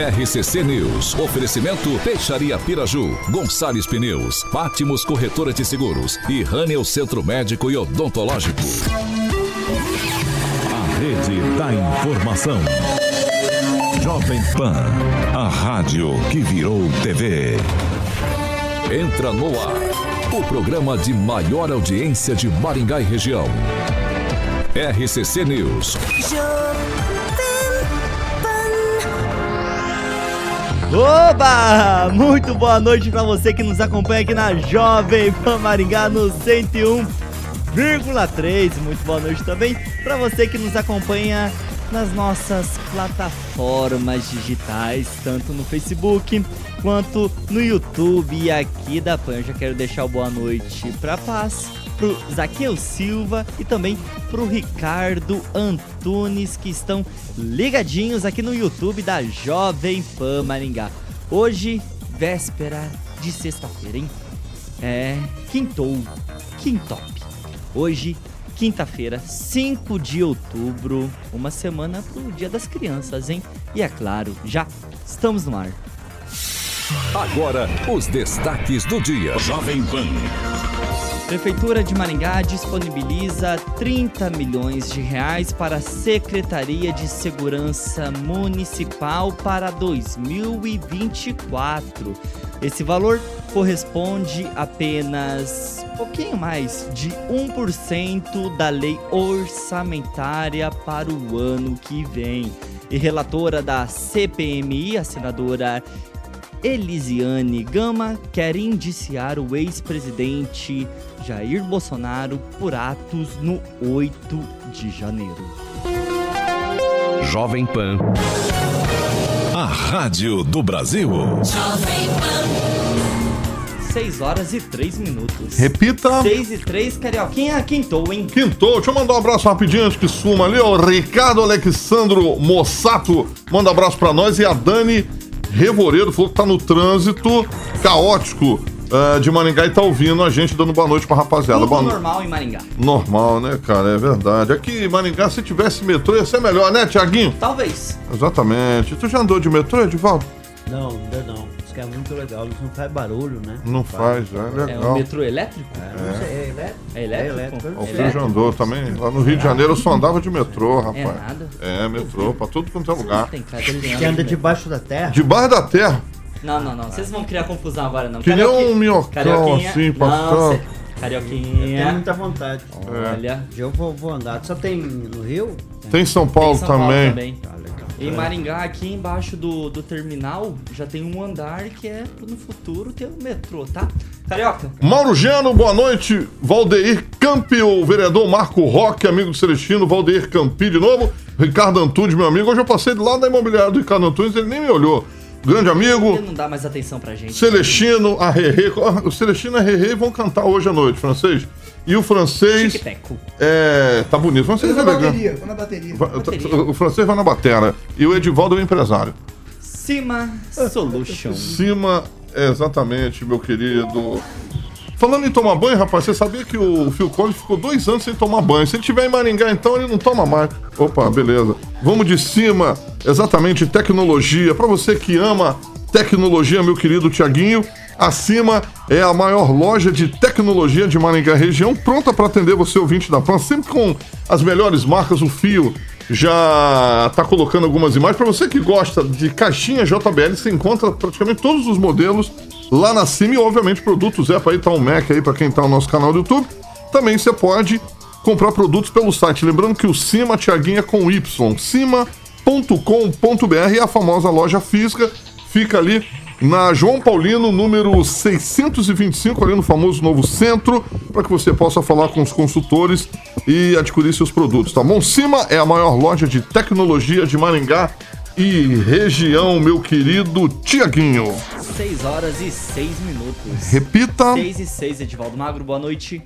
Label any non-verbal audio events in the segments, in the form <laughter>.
RCC News. Oferecimento Peixaria Piraju, Gonçalves Pneus, Pátimos Corretora de Seguros e Rânio Centro Médico e Odontológico. A Rede da Informação. Jovem Pan, a rádio que virou TV. Entra no ar, o programa de maior audiência de Maringá e região. RCC News. Oba! Muito boa noite para você que nos acompanha aqui na Jovem Pan Maringá no 101,3. Muito boa noite também para você que nos acompanha nas nossas plataformas digitais, tanto no Facebook quanto no YouTube e aqui da Pan. Eu já quero deixar boa noite para Paz pro Zaqueu Silva e também pro Ricardo Antunes que estão ligadinhos aqui no YouTube da Jovem Pan Maringá. Hoje, véspera de sexta-feira, hein? É, quintou, quintop. Hoje, quinta-feira, 5 de outubro, uma semana pro Dia das Crianças, hein? E é claro, já estamos no ar. Agora, os destaques do dia. Jovem Pan. Prefeitura de Maringá disponibiliza 30 milhões de reais para a Secretaria de Segurança Municipal para 2024. Esse valor corresponde apenas pouquinho mais de 1% da lei orçamentária para o ano que vem. E relatora da CPMI, a senadora Elisiane Gama quer indiciar o ex-presidente Jair Bolsonaro por atos no 8 de janeiro. Jovem Pan. A Rádio do Brasil. Jovem Pan. 6 horas e 3 minutos. Repita. 6 e 3, Carioquinha, quintou, hein? Quintou. Deixa eu mandar um abraço rapidinho antes que suma ali, ó. Ricardo Alexandro Mossato manda um abraço pra nós e a Dani Revoredo falou que tá no trânsito caótico uh, de Maringá e tá ouvindo a gente dando boa noite pra rapaziada. Tudo boa normal em Maringá. Normal, né, cara? É verdade. Aqui em Maringá, se tivesse metrô, ia ser melhor, né, Tiaguinho? Talvez. Exatamente. Tu já andou de metrô, Edivaldo? Não, ainda não. É muito legal, não faz barulho, né? Não faz, é legal. É um metrô elétrico? É, é elétrico? É elétrico? É elétrico. O já andou também. Lá no Rio de Janeiro eu só andava de metrô, rapaz. É nada? É, metrô, pra tudo quanto é lugar. Tem cara Que anda debaixo da terra? Debaixo da terra. Não, não, não. Vocês vão criar confusão agora, não. Que nem um minhocão Carioquinha. assim, passando. cê- Eu tenho Carioquinha. muita vontade. Olha. Eu vou, vou andar. Só tem no Rio? Tem São Paulo, Tem São Paulo também. também. Em Maringá, aqui embaixo do, do terminal, já tem um andar que é no futuro ter o metrô, tá? Carioca. Mauro Geno, boa noite. Valdeir Campi, o vereador Marco Roque, amigo do Celestino. Valdeir Campi de novo. Ricardo Antunes, meu amigo. Hoje eu passei do lado da imobiliária do Ricardo Antunes, ele nem me olhou. Grande amigo. Ele não dá mais atenção pra gente. Celestino, a Rerê. O Celestino e a Rerê vão cantar hoje à noite, francês. E o francês. Tic-teco. É. Tá bonito. O francês Vou é na legal. bateria, vou na bateria. Vai- Bateria. O francês vai na batera. E o Edivaldo é o empresário. Cima Solution. Cima, exatamente, meu querido. Falando em tomar banho, rapaz, você sabia que o Phil Collins ficou dois anos sem tomar banho. Se ele tiver em Maringá, então ele não toma mais. Opa, beleza. Vamos de cima, exatamente, tecnologia. Pra você que ama tecnologia, meu querido Tiaguinho, acima é a maior loja de tecnologia de Maringá região, pronta para atender você, ouvinte da PAN, sempre com as melhores marcas. O Fio já tá colocando algumas imagens. Para você que gosta de caixinha JBL, você encontra praticamente todos os modelos lá na cima e, obviamente, produtos Apple aí, tá um Mac aí para quem tá no nosso canal do YouTube. Também você pode comprar produtos pelo site. Lembrando que o Cima Tiaguinha é com Y, cima.com.br é a famosa loja física, fica ali na João Paulino, número 625, ali no famoso Novo Centro, para que você possa falar com os consultores e adquirir seus produtos, tá bom? Cima é a maior loja de tecnologia de Maringá e região, meu querido Tiaguinho. 6 horas e 6 minutos. Repita. 6 e 6, Edivaldo Magro, boa noite.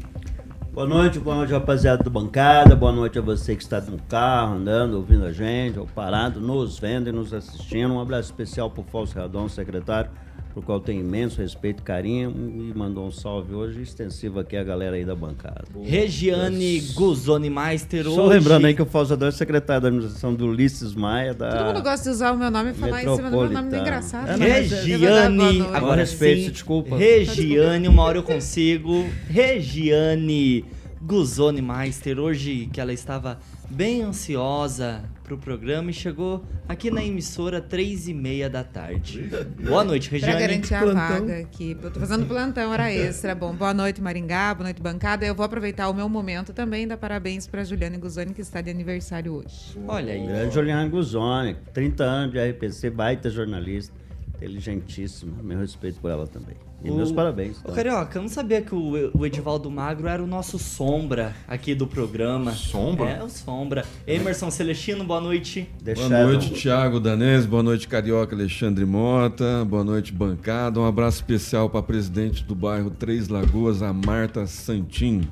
Boa noite, boa noite, rapaziada do bancada. Boa noite a você que está no carro, andando, ouvindo a gente, ou parado, nos vendo e nos assistindo. Um abraço especial pro Fausto Radon, secretário, por qual tenho imenso respeito e carinho. E mandou um salve hoje extensivo aqui a galera aí da bancada. Regiane Guzoni Meister Só hoje. lembrando aí que o Fausto Radon é secretário da administração do Ulisses Maia, da. Todo mundo gosta de usar o meu nome e falar em cima do meu nome engraçado. É, mas é- boa Regiane, noite. agora respeito, sim, desculpa. Regiane, uma hora eu consigo. Regiane Guzoni Meister, hoje que ela estava bem ansiosa pro programa e chegou aqui na emissora três e meia da tarde. Boa noite, Pra Regiane. garantir a Plantão. vaga aqui. Eu tô fazendo plantão, hora extra. Bom, boa noite, Maringá, boa noite, bancada. Eu vou aproveitar o meu momento também e dar parabéns pra Juliane Guzoni, que está de aniversário hoje. Olha aí. Grande Juliana Guzoni, 30 anos de RPC, baita jornalista, inteligentíssima. Meu respeito por ela também. E O- meus parabéns. Ô, tá? Carioca, eu não sabia que o, o Edivaldo Magro era o nosso sombra aqui do programa. Sombra? É, o sombra. Emerson Celestino, boa noite. The Boa noite, Thiago Danese. Boa noite, Carioca Alexandre Mota. Boa noite, bancada. Um abraço especial para a presidente do bairro Três Lagoas, a Marta Santin.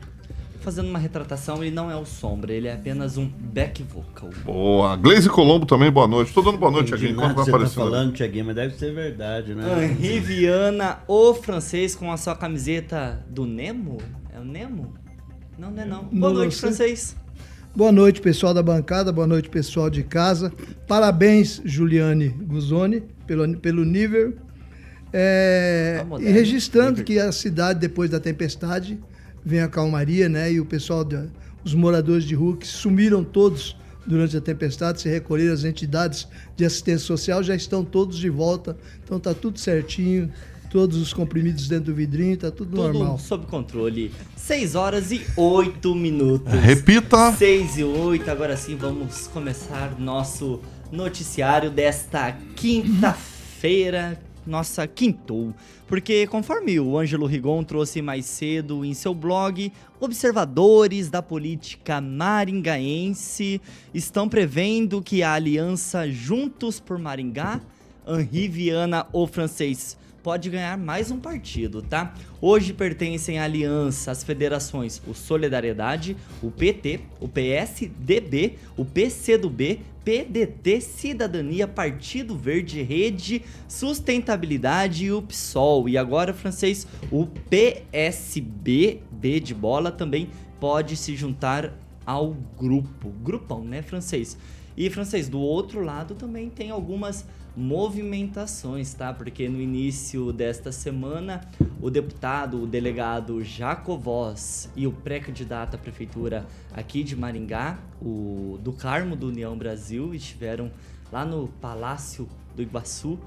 Fazendo uma retratação, ele não é o sombra, ele é apenas um back vocal. Boa. Gleise Colombo também, boa noite. Tô dando boa noite Entendi enquanto nada vai tá aparecendo. falando, Thiaguinho, mas deve ser verdade, né? Henri Viana, o francês com a sua camiseta do Nemo? É o Nemo? Não, não é não. Boa Não, noite, francês. Boa noite, pessoal da bancada, boa noite, pessoal de casa. Parabéns, Juliane Guzoni, pelo, pelo nível. É, Tá e registrando que a cidade, depois da tempestade, vem a calmaria, né? E o pessoal, da- os moradores de rua que sumiram todos durante a tempestade, se recolheram, as entidades de assistência social já estão todos de volta. Então tá tudo certinho, todos os comprimidos dentro do vidrinho, tá tudo, Tudo normal. sob controle. 6 horas e 8 minutos. Repita. 6 e 8, agora sim vamos começar nosso noticiário desta quinta-feira, nossa quintou. Porque conforme o Ângelo Rigon trouxe mais cedo em seu blog, observadores da política maringaense estão prevendo que a aliança Juntos por Maringá, Henri Viana ou francês pode ganhar mais um partido, tá? Hoje pertencem à aliança as federações o Solidariedade, o PT, o PSDB, o PCdoB, PDT, Cidadania, Partido Verde, Rede, Sustentabilidade e o PSOL. E agora, francês, o PSB, B de bola, também pode se juntar ao grupo. Grupão, né, francês? E, francês, do outro lado também tem algumas movimentações, tá? Porque no início desta semana, o deputado, o delegado Jacovós e o pré-candidato à prefeitura aqui de Maringá, o do Carmo do União Brasil, estiveram lá no Palácio do Iguaçu,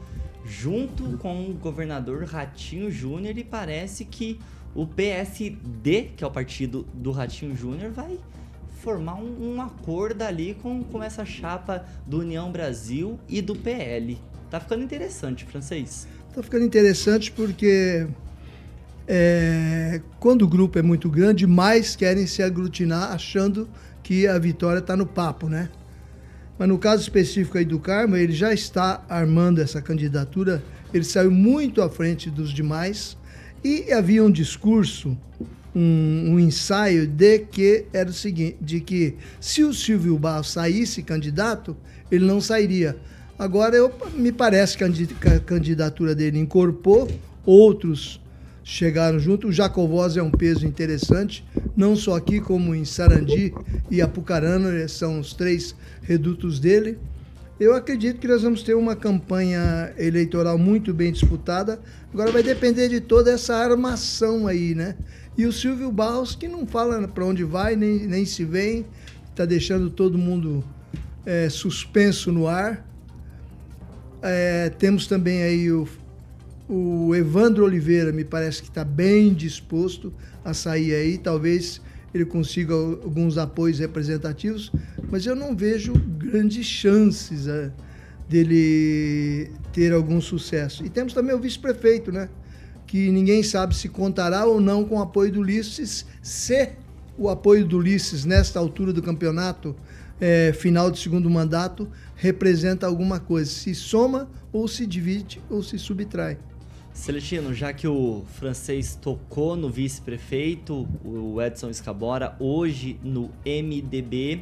junto com o governador Ratinho Júnior, e parece que o PSD, que é o partido do Ratinho Júnior, vai formar um, um acordo ali com, com essa chapa do União Brasil e do PL. Tá ficando interessante, francês. Tá ficando interessante porque é, quando o grupo é muito grande, mais querem se aglutinar achando que a vitória está no papo, né? Mas no caso específico aí do Carmo, ele já está armando essa candidatura, ele saiu muito à frente dos demais e havia um discurso, um, um ensaio de que era o seguinte, de que se o Silvio Barros saísse candidato, ele não sairia. Agora eu, me parece que a candidatura dele incorporou, outros chegaram junto. O Jacovós é um peso interessante, não só aqui, como em Sarandi e Apucarana, eh, são os três redutos dele. Eu acredito que nós vamos ter uma campanha eleitoral muito bem disputada. Agora vai depender de toda essa armação aí, né? E o Silvio Barros, que não fala para onde vai, nem, nem se vem, está deixando todo mundo eh, suspenso no ar. É, temos também aí o, o Evandro Oliveira, me parece que está bem disposto a sair aí. Talvez ele consiga alguns apoios representativos, mas eu não vejo grandes chances é, dele ter algum sucesso. E temos também o vice-prefeito, né? Que ninguém sabe se contará ou não com o apoio do Ulisses, se o apoio do Ulisses nesta altura do campeonato, é, final de segundo mandato, representa alguma coisa. Se soma ou se divide ou se subtrai. Celestino, já que o francês tocou no vice-prefeito, o Edson Escabora, hoje no MDB,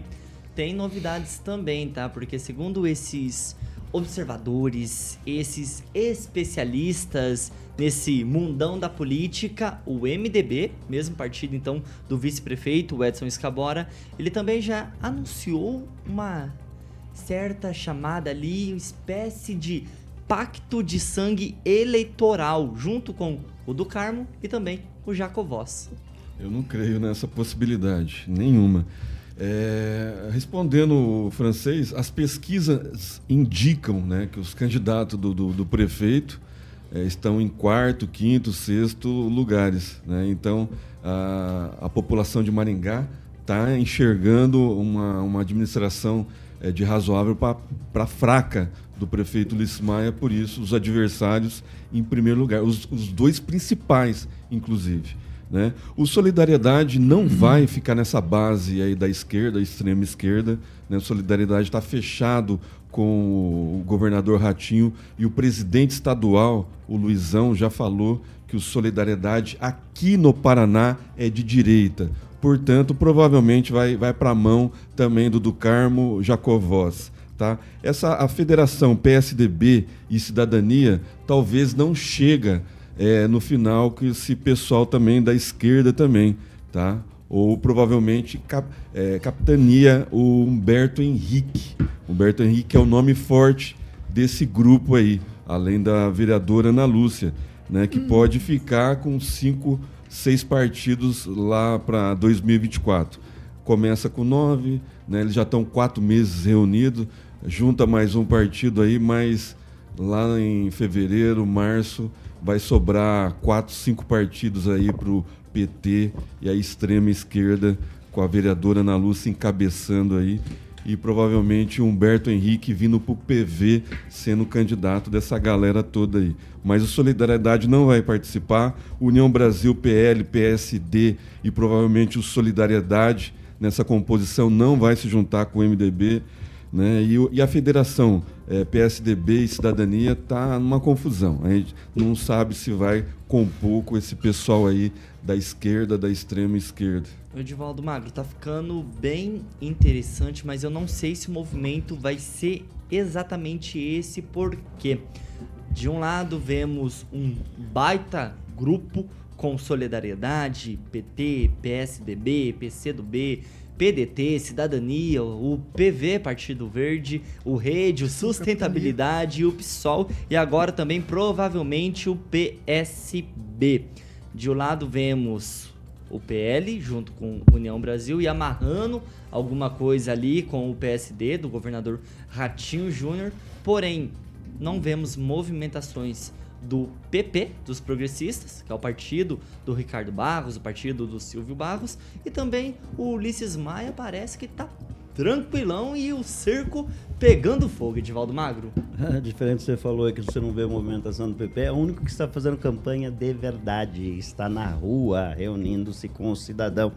tem novidades também, tá? Porque segundo esses observadores, esses especialistas nesse mundão da política, o MDB, mesmo partido então do vice-prefeito, Edson Escabora, ele também já anunciou uma certa chamada ali, uma espécie de pacto de sangue eleitoral, junto com o do Carmo e também o Jacovós. Eu não creio nessa possibilidade, nenhuma. É, respondendo o francês, as pesquisas indicam né, que os candidatos do, do, do prefeito é, estão em quarto, quinto, sexto lugares. Né? Então, a, a população de Maringá está enxergando uma, uma administração é, de razoável para fraca do prefeito Ulisses Maia, por isso os adversários em primeiro lugar, os, os dois principais, inclusive. Né? O Solidariedade não vai ficar nessa base aí da esquerda, extrema esquerda. Né? O Solidariedade está fechado com o governador Ratinho e o presidente estadual, o Luizão, já falou que o Solidariedade aqui no Paraná é de direita. Portanto, provavelmente vai, vai para a mão também do do Carmo Jacovós. Tá? Essa, a federação PSDB e Cidadania talvez não chega é, no final que esse pessoal também da esquerda também, tá? Ou provavelmente cap, é, capitania o Humberto Henrique. Humberto Henrique é o nome forte desse grupo aí, além da vereadora Ana Lúcia, né? Que hum. pode ficar com cinco, seis partidos lá para 2024. Começa com nove, né? Eles já estão quatro meses reunidos, junta mais um partido aí, mas lá em fevereiro, março vai sobrar quatro, cinco partidos aí para o PT e a extrema esquerda, com a vereadora Ana Lúcia encabeçando aí. E provavelmente Humberto Henrique vindo para o PV sendo candidato dessa galera toda aí. Mas o Solidariedade não vai participar. União Brasil, PL, PSD e provavelmente o Solidariedade nessa composição não vai se juntar com o MDB. Né? E, e a federação é, PSDB e Cidadania está numa confusão. A gente não sabe se vai compor com esse pessoal aí da esquerda, da extrema esquerda. Edivaldo Magro, tá ficando bem interessante, mas eu não sei se o movimento vai ser exatamente esse, porque de um lado vemos um baita grupo com solidariedade, PT, PSDB, PCdoB, PDT, Cidadania, o PV, Partido Verde, o Rede, o Sustentabilidade, o PSOL e agora também provavelmente o PSB. De um lado vemos o PL junto com União Brasil e amarrando alguma coisa ali com o PSD do governador Ratinho Júnior, porém não vemos movimentações do PP, dos progressistas, que é o partido do Ricardo Barros, o partido do Silvio Barros, e também o Ulisses Maia parece que tá tranquilão e o cerco pegando fogo, Edivaldo Magro. É <laughs> diferente você falou que você não vê a movimentação do PP, é o único que está fazendo campanha de verdade, está na rua reunindo-se com o cidadão.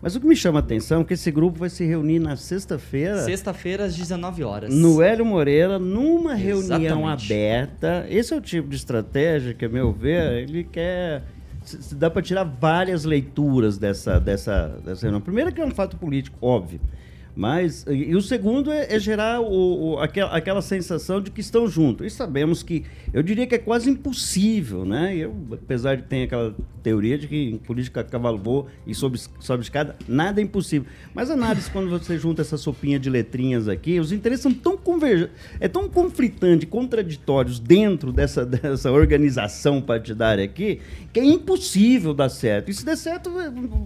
Mas o que me chama a atenção é que esse grupo vai se reunir na sexta-feira. Sexta-feira, às 19 horas. No Hélio Moreira, numa Exatamente. reunião aberta. Esse é o tipo de estratégia que, a meu ver, ele quer. Dá para tirar várias leituras dessa, dessa, dessa reunião. Primeiro, que é um fato político, óbvio. Mas, e, o segundo é, é gerar o, o, aquela, sensação de que estão juntos. E sabemos que, eu diria que é quase impossível, né? Eu, apesar de ter aquela teoria de que em política cavalo voa e sobe, sobe escada, nada é impossível. Mas análise, quando você junta essa sopinha de letrinhas aqui, os interesses são tão convergentes, é tão conflitante, contraditórios dentro dessa, dessa organização partidária aqui, que é impossível dar certo. E se der certo,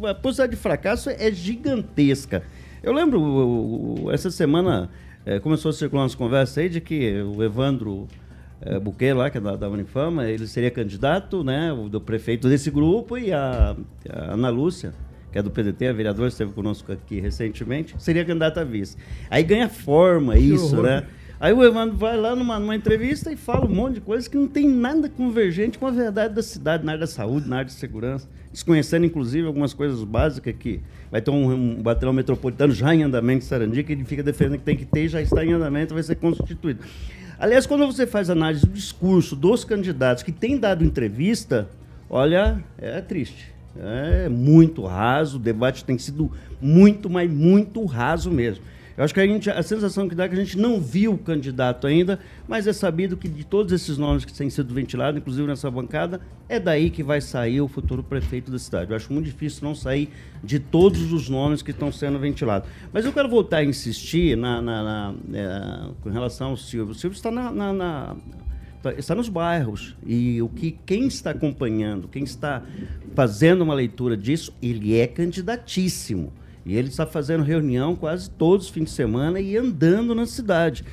a possibilidade de fracasso é gigantesca. Eu lembro, essa semana é, começou a circular umas conversas aí de que o Evandro é, Buquet, lá, que é da, da Unifama, ele seria candidato, né, do prefeito desse grupo, e a, a Ana Lúcia, que é do PDT, a vereadora, esteve conosco aqui recentemente, seria candidata a vice. Aí ganha forma isso, né? Aí o Evandro vai lá numa, numa entrevista e fala um monte de coisas que não tem nada convergente com a verdade da cidade, na área da saúde, na área de segurança, desconhecendo inclusive algumas coisas básicas que vai ter um, um batalhão metropolitano já em andamento em Sarandi, que ele fica defendendo que tem que ter, já está em andamento, vai ser constituído. Aliás, quando você faz análise do discurso dos candidatos que têm dado entrevista, olha, é triste. É muito raso, o debate tem sido muito, mas muito raso mesmo. Eu acho que a, gente, a sensação que dá é que a gente não viu o candidato ainda, mas é sabido que de todos esses nomes que têm sido ventilados, inclusive nessa bancada, é daí que vai sair o futuro prefeito da cidade. Eu acho muito difícil não sair de todos os nomes que estão sendo ventilados. Mas eu quero voltar a insistir na, na, na é, com relação ao Silvio. O Silvio está na, na, na está nos bairros e o que quem está acompanhando, quem está fazendo uma leitura disso, ele é candidatíssimo. E ele está fazendo reunião quase todos os fins de semana e andando na cidade.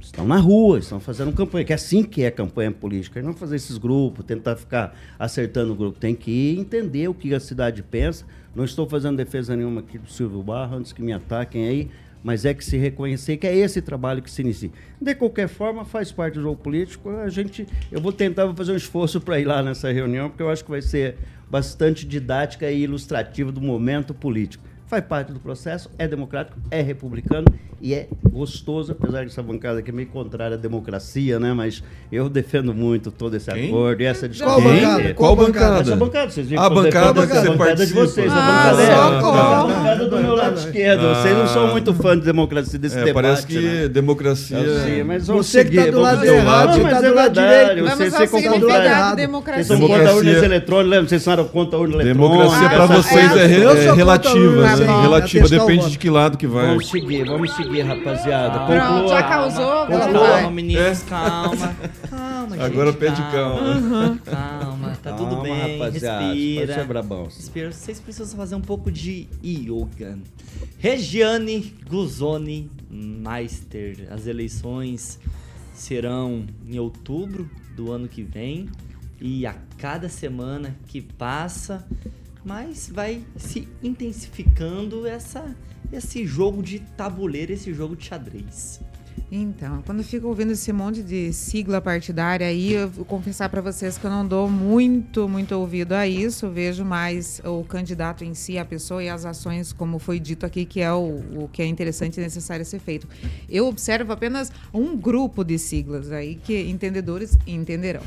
Estão na rua, estão fazendo campanha, que é assim que é campanha política. E não fazer esses grupos, tentar ficar acertando o grupo. Tem que entender o que a cidade pensa. Não estou fazendo defesa nenhuma aqui do Silvio Barro, antes que me ataquem aí mas é que se reconhecer que é esse trabalho que se inicia. De qualquer forma, faz parte do jogo político. A gente, eu vou tentar vou fazer um esforço para ir lá nessa reunião, porque eu acho que vai ser bastante didática e ilustrativa do momento político faz parte do processo, é democrático, é republicano e é gostoso, apesar de essa bancada aqui é meio contrária à democracia, né? Mas eu defendo muito todo esse Quem? acordo e essa discussão. Qual bancada? Qual bancada? Essa bancada, vocês viram a bancada, que você bancada de vocês, ah, a bancada é a bancada do meu lado esquerdo. Ah. Vocês não são muito fã de democracia desse é, debate. Parece que né? democracia. Sim, mas você que está do lado errado, não, mas tá é verdade. Você, você concorda errado. Democracia. Vocês são contra urnas eletrônicas, lembra? Vocês são contra urnas eletrônicas. Democracia para vocês é relativa, relativa depende de que lado que vai. Vamos seguir, vamos seguir, rapaziada. Ah, Pronto, já causou, Calma, meninos, é. calma. Calma, gente. Agora pede calma. Uhum. <laughs> Calma, tá calma, tudo bem. Rapaziada. Respira. Brabão. Respira. Vocês precisam fazer um pouco de yoga. Regiane Gluzoni Meister. As eleições serão em outubro do ano que vem. E a cada semana que passa, mas vai se intensificando essa, esse jogo de tabuleiro, esse jogo de xadrez. Então, quando eu fico ouvindo esse monte de sigla partidária aí, eu vou confessar para vocês que eu não dou muito, muito ouvido a isso. Vejo mais o candidato em si, a pessoa e as ações, como foi dito aqui, que é o, o que é interessante e necessário ser feito. Eu observo apenas um grupo de siglas aí que entendedores entenderão.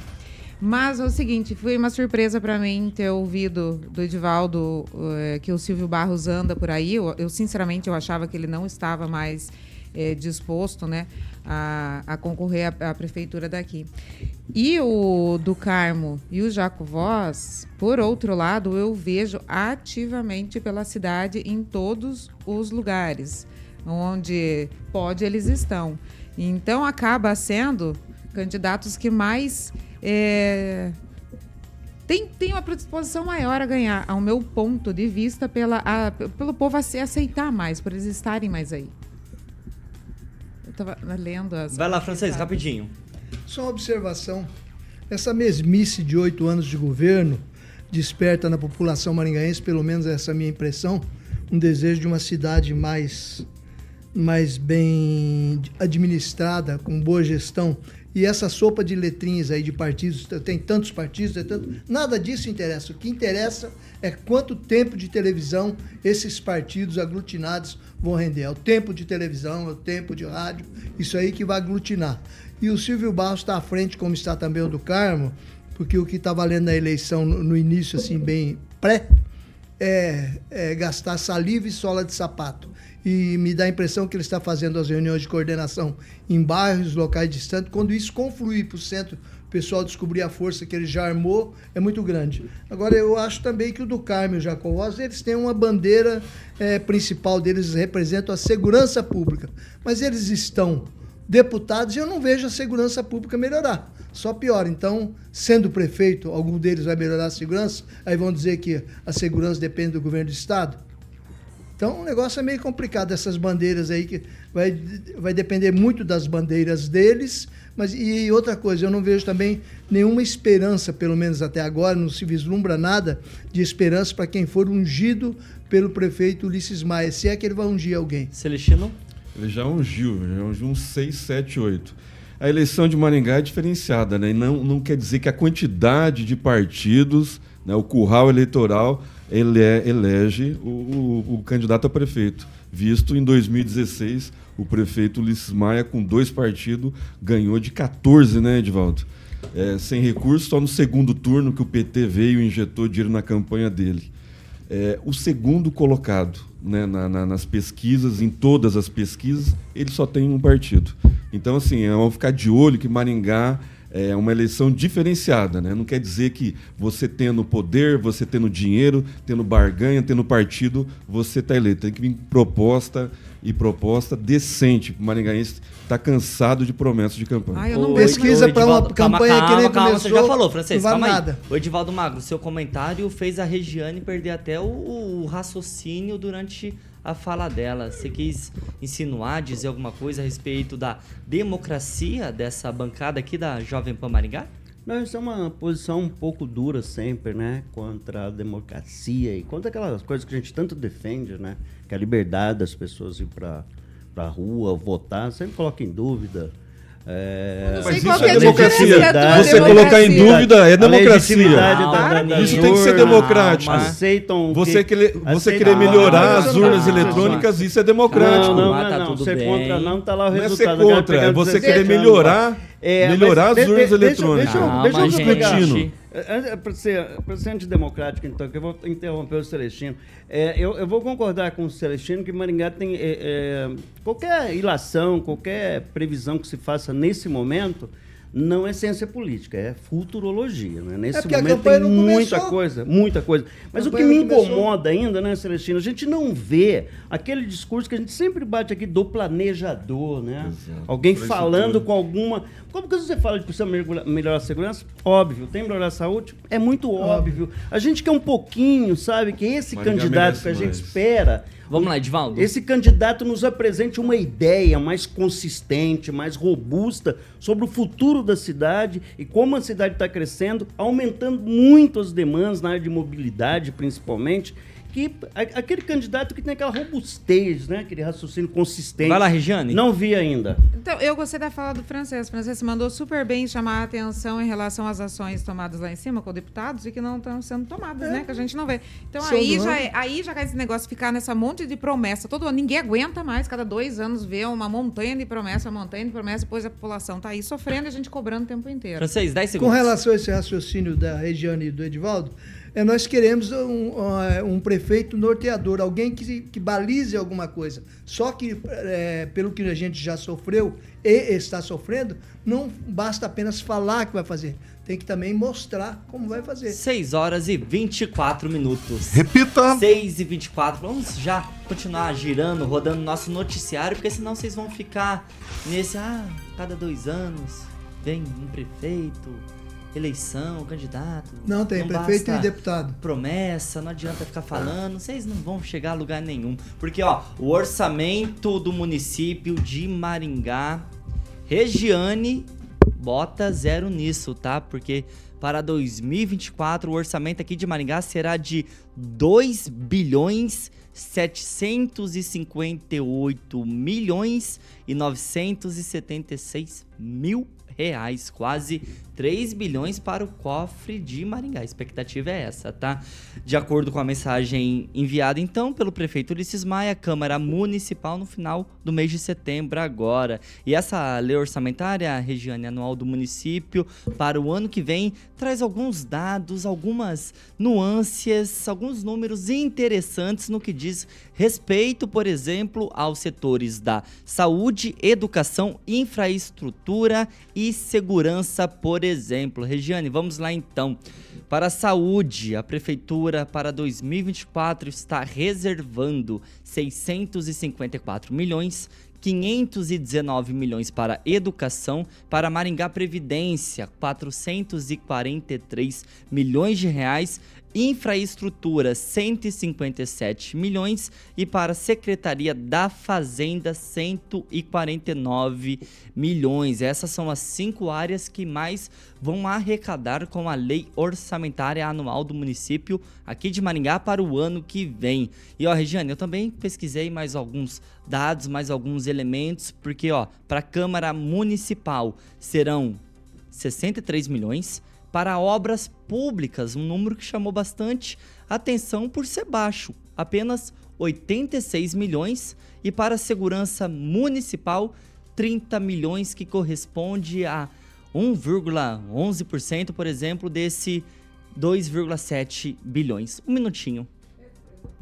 Mas é o seguinte, foi uma surpresa para mim ter ouvido do Edivaldo uh, que o Silvio Barros anda por aí. Eu, eu, sinceramente, eu achava que ele não estava mais uh, disposto, né, a, a concorrer à, à, prefeitura daqui. E o do Carmo e o Jaco Voz, por outro lado, eu vejo ativamente pela cidade em todos os lugares onde pode eles estão. Então acaba sendo candidatos que mais é, tem, tem uma predisposição maior a ganhar, ao meu ponto de vista, pela, a, pelo povo a se aceitar mais, por eles estarem mais aí. Eu estava lendo as. Vai lá, francês, rapidinho. Só uma observação. Essa mesmice de oito anos de governo desperta na população maringaense, pelo menos essa é a minha impressão, um desejo de uma cidade mais, mais bem administrada, com boa gestão. E essa sopa de letrinhas aí de partidos, tem tantos partidos, tem tanto, nada disso interessa. O que interessa é quanto tempo de televisão esses partidos aglutinados vão render. É o tempo de televisão, é o tempo de rádio, isso aí que vai aglutinar. E o Silvio Barros está à frente, como está também o do Carmo, porque o que está valendo na eleição no, no início, assim, bem pré, é, é gastar saliva e sola de sapato e me dá a impressão que ele está fazendo as reuniões de coordenação em bairros, locais distantes. Quando isso confluir para o centro, o pessoal descobrir a força que ele já armou, é muito grande. Agora, eu acho também que o do Carmo e o Jacó Rosa, eles têm uma bandeira é, principal deles, representam a segurança pública. Mas eles estão deputados e eu não vejo a segurança pública melhorar. Só pior. Então, sendo prefeito, algum deles vai melhorar a segurança, aí vão dizer que a segurança depende do governo do Estado. Então o negócio é meio complicado, essas bandeiras aí, que vai, vai depender muito das bandeiras deles. Mas e outra coisa, eu não vejo também nenhuma esperança, pelo menos até agora, não se vislumbra nada de esperança para quem for ungido pelo prefeito Ulisses Maia, se é que ele vai ungir alguém. Celestino? Ele já ungiu, já ungiu uns 6, 7, 8. A eleição de Maringá é diferenciada, né? E não, não quer dizer que a quantidade de partidos Né? O curral eleitoral ele é, elege o, o, o candidato a prefeito, visto em 2016 o prefeito Ulisses Maia, com dois partidos, ganhou de 14, né, Edivaldo? É, sem recurso, só no segundo turno que o PT veio e injetou dinheiro na campanha dele. É, o segundo colocado né, na, na, nas pesquisas, em todas as pesquisas, ele só tem um partido. Então, assim, é, vamos ficar de olho que Maringá é uma eleição diferenciada, né? Não quer dizer que você tendo poder, você tendo dinheiro, tendo barganha, tendo partido, você está eleito. Tem que vir proposta e proposta decente. O maringaense está cansado de promessas de campanha. Ah, eu não Ô, Pesquisa para uma campanha calma, que nem calma, começou. Você já falou, francês, calma nada. aí. O Edivaldo Magro, seu comentário fez a Regiane perder até o, o raciocínio durante a fala dela. Você quis insinuar, dizer alguma coisa a respeito da democracia dessa bancada aqui da Jovem Pan Maringá? Não, isso é uma posição um pouco dura sempre, né? Contra a democracia e contra aquelas coisas que a gente tanto defende, né? Que é a liberdade das pessoas ir para a rua, votar, sempre coloca em dúvida. É, não Mas sei isso qual é é a democracia. Você colocar em dúvida é democracia. Não, da- da- Isso tem que ser democrático. Aceitam Você, que- querer, você querer melhorar Não, as não, urnas não, eletrônicas, isso é Não, democrático. não, Ah, não, tá não. tudo Ser bem. contra não, tá lá o Não é resultado. ser contra, é você 17 querer melhorar. É, melhorar mas as urnas de- deixa- eletrônicas. Deixa, eu- deixa eu explicar. É, é, Para ser, pra ser antidemocrático, então, que eu vou interromper o Celestino. É, eu, eu vou concordar com o Celestino que Maringá tem. é, é, qualquer ilação, qualquer previsão que se faça nesse momento. Não é ciência política, é futurologia. Né? Nesse É momento tem não muita começou. coisa, muita coisa. Mas o que me incomoda ainda, né, Celestino? A gente não vê aquele discurso que a gente sempre bate aqui do planejador, né? Exato. Alguém Infraestrutura. falando com alguma. Como que você fala de precisa melhorar a segurança? Óbvio. Tem melhorar a saúde? É muito óbvio. A gente quer um pouquinho, sabe, que esse Maringá candidato que a gente mais. espera. Vamos lá, Edivaldo. Esse candidato nos apresente uma ideia mais consistente, mais robusta sobre o futuro da cidade e como a cidade está crescendo, aumentando muito as demandas na área de mobilidade, principalmente. Que aquele candidato que tem aquela robustez, né? aquele raciocínio consistente. Vai lá, Regiane. Não vi ainda. Então, eu gostei da fala do francês. O francês mandou super bem chamar a atenção em relação às ações tomadas lá em cima com deputados e que não estão sendo tomadas, né? Que a gente não vê. Então, aí já, é, aí já cai esse negócio de ficar nessa monte de promessa todo ano. Ninguém aguenta mais, cada dois anos, ver uma montanha de promessa, uma montanha de promessa, depois a população tá aí sofrendo e a gente cobrando o tempo inteiro. Francês, 10 Com segundos. relação a esse raciocínio da Regiane e do Edivaldo, é, nós queremos um, um prefeito norteador, alguém que, que balize alguma coisa. Só que, é, pelo que a gente já sofreu e está sofrendo, não basta apenas falar que vai fazer. Tem que também mostrar como vai fazer. 6 horas e 24 minutos. Repita. 6 e 24. Vamos já continuar girando, rodando nosso noticiário, porque senão vocês vão ficar nesse, ah, cada dois anos vem um prefeito, eleição, candidato. Não tem prefeito basta e deputado. Promessa, não adianta ficar falando, vocês não vão chegar a lugar nenhum. Porque, ó, o orçamento do município de Maringá, Regiane, bota zero nisso, tá? Porque para 2024 o orçamento aqui de Maringá será de 2 bilhões 758 milhões e 976 mil reais, quase 3 bilhões para o cofre de Maringá. A expectativa é essa, tá? De acordo com a mensagem enviada então pelo prefeito Ulisses Maia, Câmara Municipal no final do mês de setembro agora. E essa lei orçamentária, Regiane, anual do município, para o ano que vem, traz alguns dados, algumas nuances, alguns números interessantes no que diz respeito, por exemplo, aos setores da saúde, educação, infraestrutura e segurança, por exemplo. Regiane, vamos lá então. Para a saúde, a prefeitura para 2024 está reservando 654 milhões 519 milhões para educação, para Maringá Previdência, 443 milhões de reais, infraestrutura, 157 milhões e para a Secretaria da Fazenda, 149 milhões. Essas são as cinco áreas que mais vão arrecadar com a lei orçamentária anual do município aqui de Maringá para o ano que vem. E ó, Regiane, eu também pesquisei mais alguns dados, mais alguns elementos, porque ó, para a Câmara Municipal serão 63 milhões, para obras públicas, um número que chamou bastante atenção por ser baixo, apenas 86 milhões, e para segurança municipal, 30 milhões, que corresponde a 1,11%, por exemplo, desse 2,7 bilhões. Um minutinho.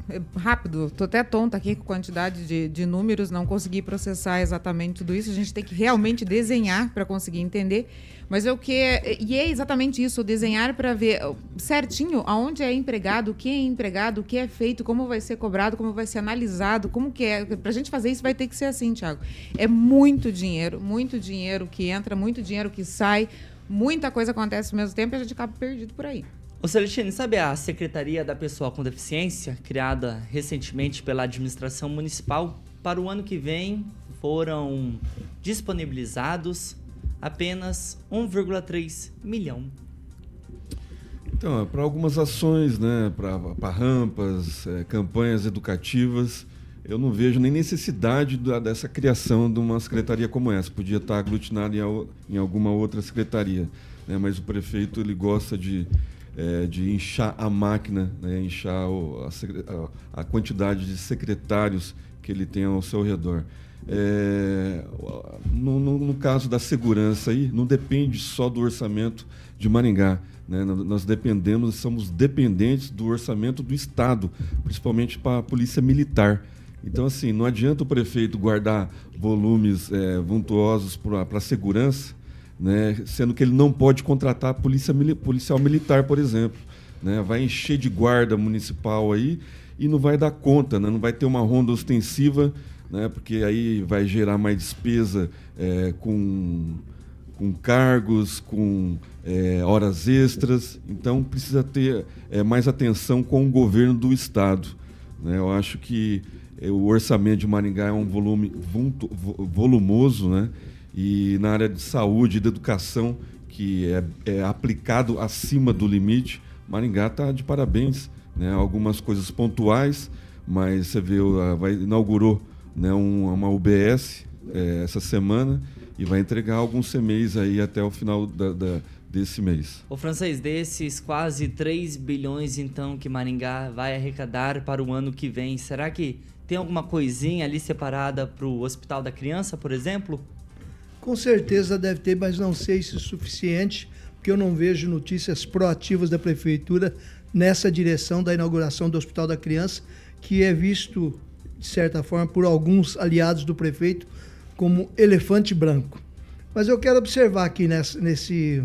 É, rápido, tô até tonta aqui com a quantidade de, de números, não consegui processar exatamente tudo isso. A gente tem que realmente desenhar para conseguir entender. Mas é o que é, e é exatamente isso, desenhar para ver certinho aonde é empregado, quem é empregado, o que é feito, como vai ser cobrado, como vai ser analisado, como que é. Para a gente fazer isso vai ter que ser assim, Thiago. É muito dinheiro, muito dinheiro que entra, muito dinheiro que sai, muita coisa acontece ao mesmo tempo e a gente acaba perdido por aí. Ô Celestine, sabe a Secretaria da Pessoa com Deficiência, criada recentemente pela administração municipal? Para o ano que vem foram disponibilizados apenas 1,3 milhão. Então, é para algumas ações, né, para rampas, é, campanhas educativas, eu não vejo nem necessidade da, dessa criação de uma secretaria como essa. Podia estar aglutinada em, em alguma outra secretaria, né, mas o prefeito ele gosta de é, de inchar a máquina, né, inchar o, a, a, quantidade de secretários que ele tem ao seu redor. É, no, no, no, caso da segurança aí, não depende só do orçamento de Maringá. Né? Nós dependemos, somos dependentes do orçamento do Estado, principalmente para a polícia militar. Então, assim, não adianta o prefeito guardar volumes é, vultuosos para a segurança, né? sendo que ele não pode contratar polícia, policial militar, por exemplo. Né? Vai encher de guarda municipal aí e não vai dar conta, né? não vai ter uma ronda ostensiva, né? porque aí vai gerar mais despesa é, com, com cargos, com é, horas extras. Então precisa ter é, mais atenção com o governo do Estado. Né? Eu acho que é, o orçamento de Maringá é um volume volumoso, né? E na área de saúde e de educação, que é, é aplicado acima do limite, Maringá está de parabéns. Né? Algumas coisas pontuais, mas você vê, vai, inaugurou né, um, uma UBS é, essa semana e vai entregar alguns CMEs aí até o final da, da, desse mês. O francês, desses quase 3 bilhões então que Maringá vai arrecadar para o ano que vem, será que tem alguma coisinha ali separada para o Hospital da Criança, por exemplo? Com certeza deve ter, mas não sei se é suficiente, porque eu não vejo notícias proativas da prefeitura nessa direção da inauguração do Hospital da Criança, que é visto, de certa forma, por alguns aliados do prefeito como elefante branco. Mas eu quero observar aqui nesse, nesse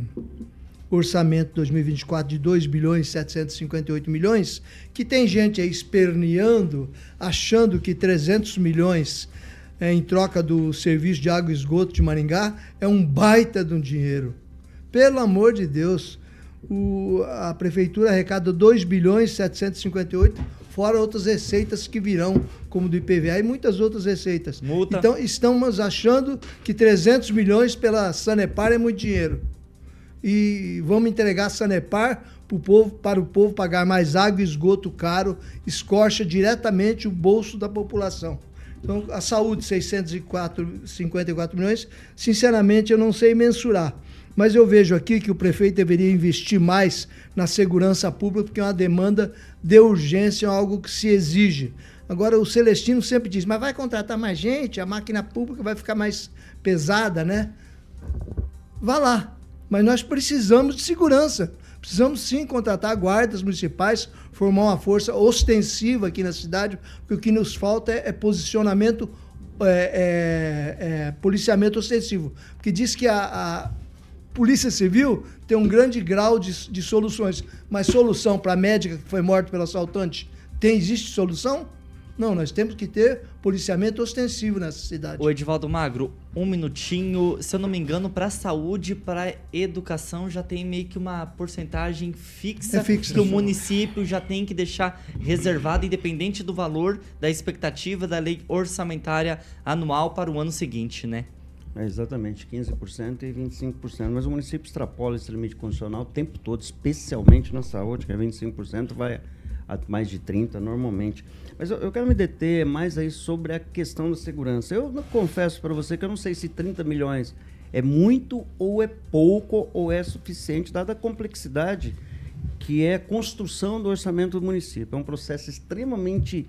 orçamento 2024 de 2 bilhões e 758 milhões, que tem gente aí esperneando, achando que 300 milhões é, em troca do serviço de água e esgoto de Maringá, é um baita de um dinheiro. Pelo amor de Deus, o, a prefeitura arrecada 2 bilhões e 758, fora outras receitas que virão, como do IPVA e muitas outras receitas. Multa. Então, estamos achando que 300 milhões pela Sanepar é muito dinheiro. E vamos entregar a Sanepar pro povo, para o povo pagar mais água e esgoto caro, escorcha diretamente o bolso da população. Então, a saúde, 604, 54 milhões, sinceramente eu não sei mensurar. Mas eu vejo aqui que o prefeito deveria investir mais na segurança pública, porque é uma demanda de urgência, é algo que se exige. Agora, o Celestino sempre diz, mas vai contratar mais gente, a máquina pública vai ficar mais pesada, né? Vá lá. Mas nós precisamos de segurança. Precisamos sim contratar guardas municipais, formar uma força ostensiva aqui na cidade, porque o que nos falta é, é posicionamento, é, é, é, policiamento ostensivo. Porque diz que a, a, Polícia Civil tem um grande grau de, de soluções, mas solução para a médica que foi morta pelo assaltante, tem, existe solução? Não, nós temos que ter policiamento ostensivo nessa cidade. O Edivaldo Magro, um minutinho. Se eu não me engano, para saúde, para educação, já tem meio que uma porcentagem fixa, é fixa que o município já tem que deixar reservado, independente do valor da expectativa da lei orçamentária anual para o ano seguinte, né? É exatamente, 15% e 25%. Mas o município extrapola esse limite constitucional o tempo todo, especialmente na saúde, que é 25%, vai a mais de 30% normalmente. Mas eu, eu, quero me deter mais aí sobre a questão da segurança. Eu confesso para você que eu não sei se 30 milhões é muito ou é pouco ou é suficiente, dada a complexidade que é a construção do orçamento do município. É um processo extremamente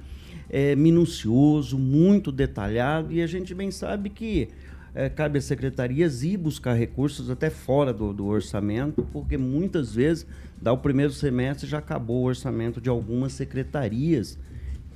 é, minucioso, muito detalhado, e a gente bem sabe que é, cabe às secretarias ir buscar recursos até fora do, do, orçamento, porque muitas vezes, dá o primeiro semestre, já acabou o orçamento de algumas secretarias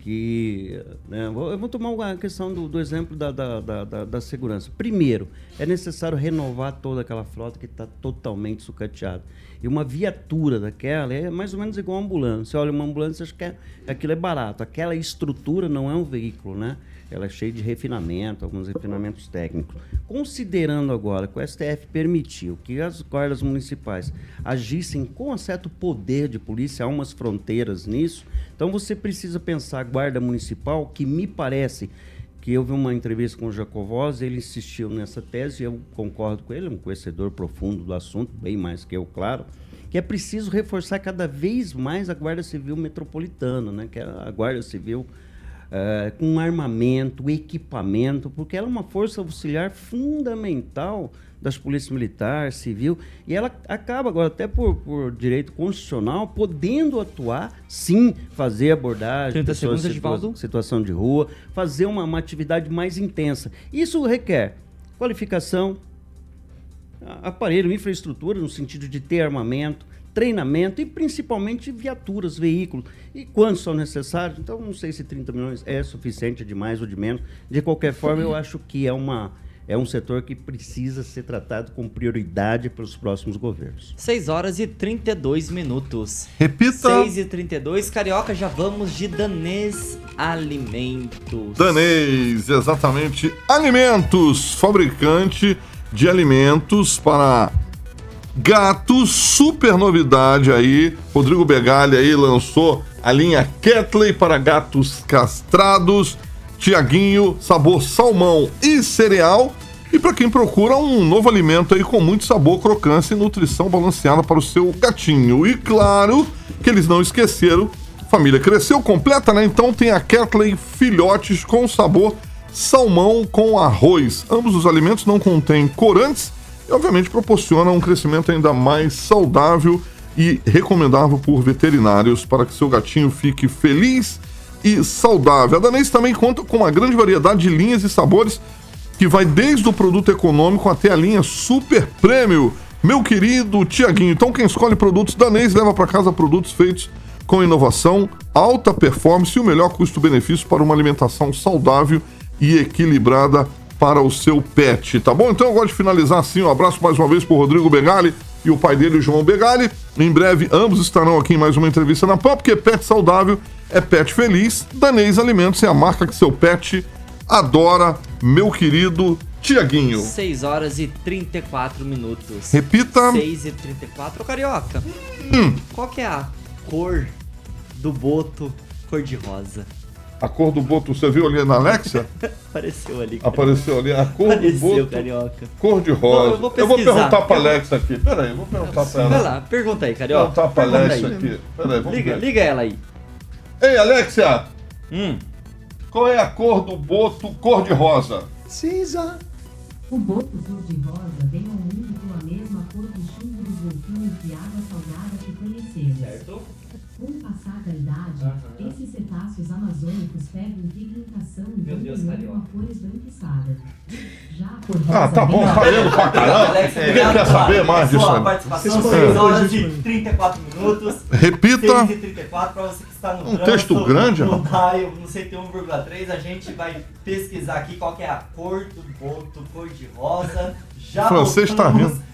que. Né, eu vou tomar uma questão do, do exemplo da, da, da, da, segurança. Primeiro, é necessário renovar toda aquela frota que está totalmente sucateada. E uma viatura daquela é mais ou menos igual uma ambulância. Olha uma ambulância, acha que é, aquilo é barato. Aquela estrutura não é um veículo, né? Ela é cheia de refinamento, alguns refinamentos técnicos. Considerando agora que o STF permitiu que as guardas municipais agissem com um certo poder de polícia, há umas fronteiras nisso, então você precisa pensar a guarda municipal, que me parece que eu vi uma entrevista com o Jacovós, ele insistiu nessa tese, e eu concordo com ele, é um conhecedor profundo do assunto, bem mais que eu, claro, que é preciso reforçar cada vez mais a Guarda Civil Metropolitana, né, que é a Guarda Civil uh, com armamento, equipamento, porque ela é uma força auxiliar fundamental das polícias militar, civil, e ela acaba agora, até por, por direito constitucional, podendo atuar, sim, fazer abordagem, pessoas, situa situação de rua, fazer uma, uma atividade mais intensa. Isso requer qualificação, aparelho, infraestrutura, no sentido de ter armamento, treinamento e principalmente viaturas, veículos. E quantos são necessários? Então, não sei se 30 milhões é suficiente, é de mais ou de menos. De qualquer forma, eu acho que é, uma, é um setor que precisa ser tratado com prioridade pelos próximos governos. 6 horas e 32 minutos. Repita! 6 e 32. Carioca, já vamos de Danês Alimentos. Danês, exatamente. Alimentos, fabricante de alimentos para Gatos, super novidade aí. Rodrigo Begali aí lançou a linha Ketley para gatos castrados. Tiaguinho, sabor salmão e cereal. E para quem procura um novo alimento aí com muito sabor, crocância e nutrição balanceada para o seu gatinho. E claro que eles não esqueceram, família cresceu completa, né? Então tem a Ketley filhotes com sabor salmão com arroz. Ambos os alimentos não contêm corantes obviamente, proporciona um crescimento ainda mais saudável e recomendável por veterinários para que seu gatinho fique feliz e saudável. A Danês também conta com uma grande variedade de linhas e sabores que vai desde o produto econômico até a linha super prêmio. Meu querido Tiaguinho, então quem escolhe produtos Danês leva para casa produtos feitos com inovação, alta performance e o melhor custo-benefício para uma alimentação saudável e equilibrada para o seu pet, tá bom? Então eu gosto de finalizar assim, um abraço mais uma vez pro Rodrigo Begali e o pai dele, o João Begali. Em breve, ambos estarão aqui em mais uma entrevista na PAN, porque pet saudável é pet feliz. Danês Alimentos é a marca que seu pet adora, meu querido Tiaguinho. 6 horas e 34 minutos. Repita. 6 e 34. Carioca, hum. qual que é a cor do boto cor-de-rosa? A cor do boto, você viu ali na Alexa? <laughs> Apareceu ali. Carioca. Apareceu ali. A cor Apareceu, do boto. Carioca. Cor de rosa. eu, vou eu vou perguntar pra Alexa aqui. Peraí, eu vou perguntar pra ela. Vai lá, pergunta aí, Carioca. Vou perguntar pra Alexa aí. aqui. Peraí, vamos liga, ver. liga ela aí. Ei, Alexia! Hum. Qual é a cor do boto cor de rosa? Cinza. O boto cor de rosa vem ao mundo com a mesma cor do chumbo dos golfinhos de Com passada a idade, uhum. esses cetáceos amazônicos perdem pigmentação e vão uma cor esbranquiçada. Já a cor Ah, tá bom, falando pra caramba. Ninguém quer saber mais disso. Sua participação, 6 horas e 34 minutos. Repita. 6 e 34 para você que está no Um trânsito, texto grande, no Dial, no CT1,3, a gente vai pesquisar aqui qual é a cor do boto, cor de rosa. Já o francês está rindo.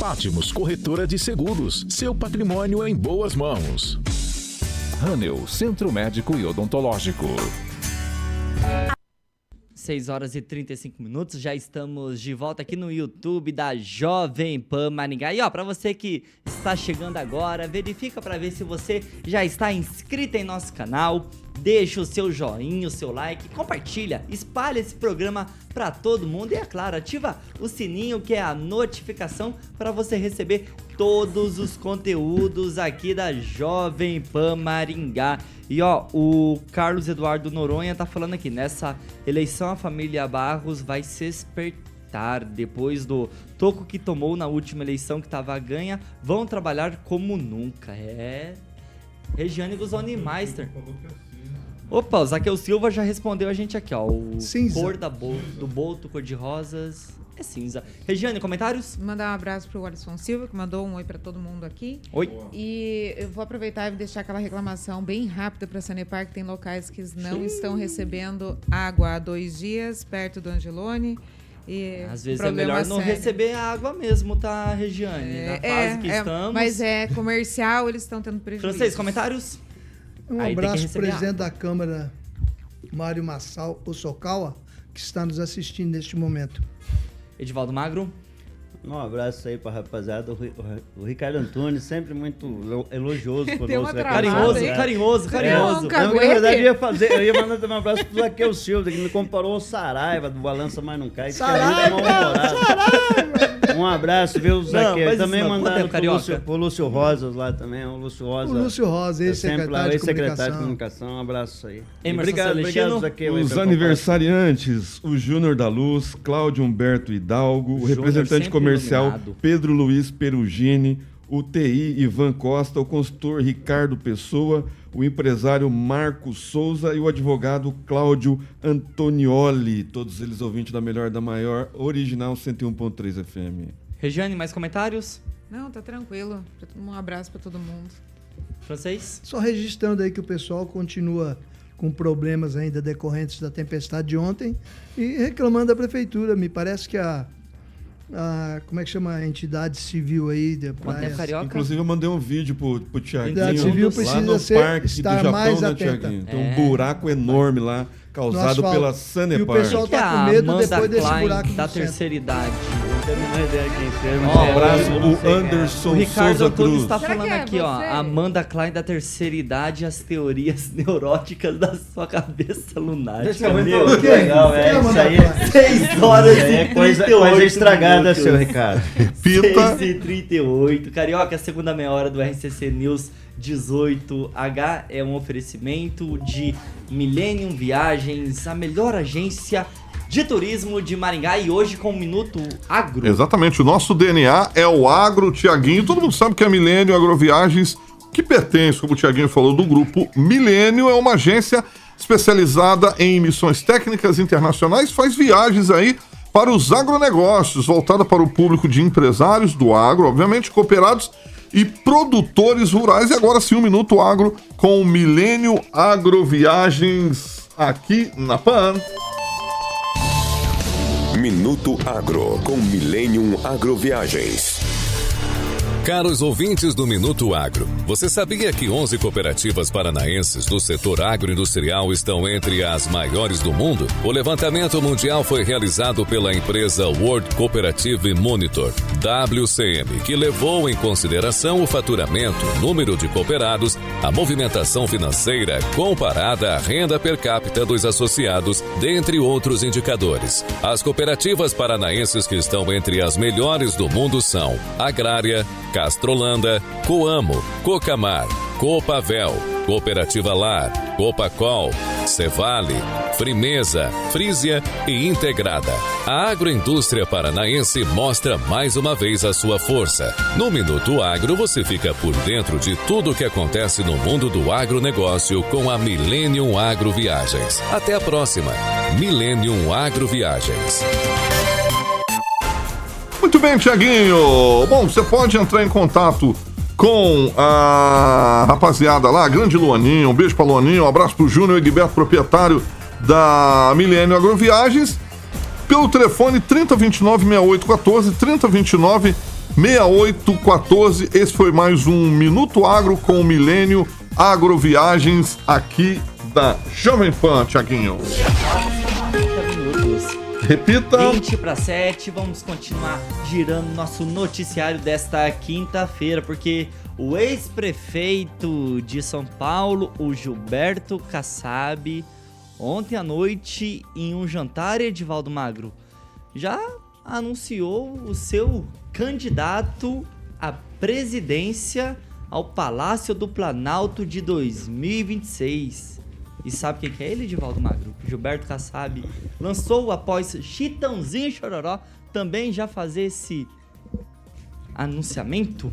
Pátimos Corretora de Seguros. Seu patrimônio em boas mãos. Hanel Centro Médico e Odontológico. 6 horas e 35 minutos, já estamos de volta aqui no YouTube da Jovem Pan Maringá. E ó, pra você que está chegando agora, verifica pra ver se você já está inscrito em nosso canal, deixa o seu joinha, o seu like, compartilha, espalha esse programa pra todo mundo e é claro, ativa o sininho que é a notificação para você receber todos os conteúdos aqui da Jovem Pan Maringá. E ó, o Carlos Eduardo Noronha tá falando aqui, nessa eleição a família Barros vai se espertar depois do toco que tomou na última eleição que tava ganha, vão trabalhar como nunca. É Regiane Guzoni Meister. Opa, o Zaqueu Silva já respondeu a gente aqui, ó. O Cinza. cor da bol, do bolto cor de rosas é cinza. Regiane, comentários? Mandar um abraço pro Alisson Silva, que mandou um oi pra todo mundo aqui. Oi. E eu vou aproveitar e deixar aquela reclamação bem rápida para a Sanepar, que tem locais que não estão recebendo água há dois dias, perto do Angelone. E Às vezes é melhor não sério. receber água mesmo, tá, Regiane? Na fase que é, estamos. Mas é comercial, eles estão tendo prejuízo. Francês, comentários? Um Aí abraço para o receber presidente da Câmara, Mário Massal Osokawa, que está nos assistindo neste momento. Edivaldo Magro. Um abraço aí pra rapaziada. O, Ri- o Ri- o Ricardo Antunes, sempre muito elo- elogioso <laughs> conosco. Carinhoso, aí. carinhoso, carinhoso. Não, Não, na verdade, eu ia, fazer, eu ia mandar também um abraço pro Zaqueu Silva, que me comparou ao Saraiva, do Balança Mais Não Cai. é Saraiva, mal-humorado. Um abraço, viu, Zaqueu? também não, mandaram é, pro? Lúcio, pro Lúcio Rosas lá também. O Lúcio Rosa. O Lúcio Rosa, sempre lá, ex-secretário de ex-secretário de comunicação. comunicação. Um abraço aí. Emerson obrigado, obrigado, Zaqueu. Os aniversariantes, o Júnior da Luz, Cláudio Humberto Hidalgo, o Júnior representante comercial iluminado. Pedro Luiz Perugini, o TI Ivan Costa, o consultor Ricardo Pessoa, o empresário Marco Souza e o advogado Cláudio Antonioli. Todos eles ouvintes da melhor da maior, original 101.3 FM. Regiane, mais comentários? Não, tá tranquilo. Um abraço para todo mundo. Francês? Só registrando aí que o pessoal continua com problemas ainda decorrentes da tempestade de ontem e reclamando da prefeitura. Me parece que a, a- como é que chama a entidade civil aí é praias? carioca? Inclusive, eu mandei um vídeo pro, pro Tiaguinho A civil lá precisa no ser- parque estar do Japão, mais né, atenta. Tiaguinho? Tem É. um buraco enorme lá, causado pela E o Sanepar. pessoal é tá com medo Amanda depois desse buraco da terceira idade. Ideia quem mas Ó, Um é, abraço, eu o quem é. Anderson O Ricardo Souza Antunes Cruz. está Será falando que é aqui, ó. você? Amanda Klein da terceira idade as teorias <laughs> neuróticas da sua cabeça lunática. Isso é muito Meu Quem? legal, é. Quem Isso aí, pra- 6 horas isso aí e é coisa, 38 coisa estragada, minutos. seu Ricardo. <laughs> Pita. 6 e 38. Carioca, a segunda meia hora do RCC News 18H é um oferecimento de Millennium Viagens, a melhor agência de turismo de Maringá e hoje com o Minuto Agro. Exatamente, o nosso DNA é o agro, Tiaguinho. Todo mundo sabe que a Milênio Agroviagens, que pertence, como o Tiaguinho falou, do grupo Milênio, é uma agência especializada em missões técnicas internacionais, faz viagens aí para os agronegócios, voltada para o público de empresários do agro, obviamente, cooperados e produtores rurais. E agora sim, o Minuto Agro com o Milênio Agroviagens aqui na PAN. Minuto Agro com Millennium Agroviagens. Caros ouvintes do Minuto Agro, você sabia que 11 cooperativas paranaenses do setor agroindustrial estão entre as maiores do mundo? O levantamento mundial foi realizado pela empresa World Cooperative Monitor, WCM, que levou em consideração o faturamento, número de cooperados, a movimentação financeira comparada à renda per capita dos associados, dentre outros indicadores. As cooperativas paranaenses que estão entre as melhores do mundo são Agrária, Castrolanda, Coamo, Cocamar, Copavel, Cooperativa Lar, Copacol, Cevale, Frimeza, Frisia e Integrada. A agroindústria paranaense mostra mais uma vez a sua força. No Minuto Agro você fica por dentro de tudo o que acontece no mundo do agronegócio com a Millennium Agro Viagens. Até a próxima. Millennium Agro Viagens. Bem, Tiaguinho. Bom, você pode entrar em contato com a rapaziada lá, grande Luaninho. Um beijo pra Luaninho, um abraço pro Júnior Egberto, proprietário da Milênio Agroviagens, pelo telefone 3029-6814, 3029-6814. Esse foi mais um Minuto Agro com o Milênio Agroviagens aqui da Jovem Pan, Tiaguinho. Repita. 20 para 7, vamos continuar girando nosso noticiário desta quinta-feira, porque o ex-prefeito de São Paulo, o Gilberto Kassab, ontem à noite, em um jantar, Edivaldo Magro, já anunciou o seu candidato à presidência ao Palácio do Planalto de 2026. E sabe quem que é ele, Edivaldo Magro? Gilberto Kassab lançou após Chitãozinho e Chororó também já fazer esse anunciamento.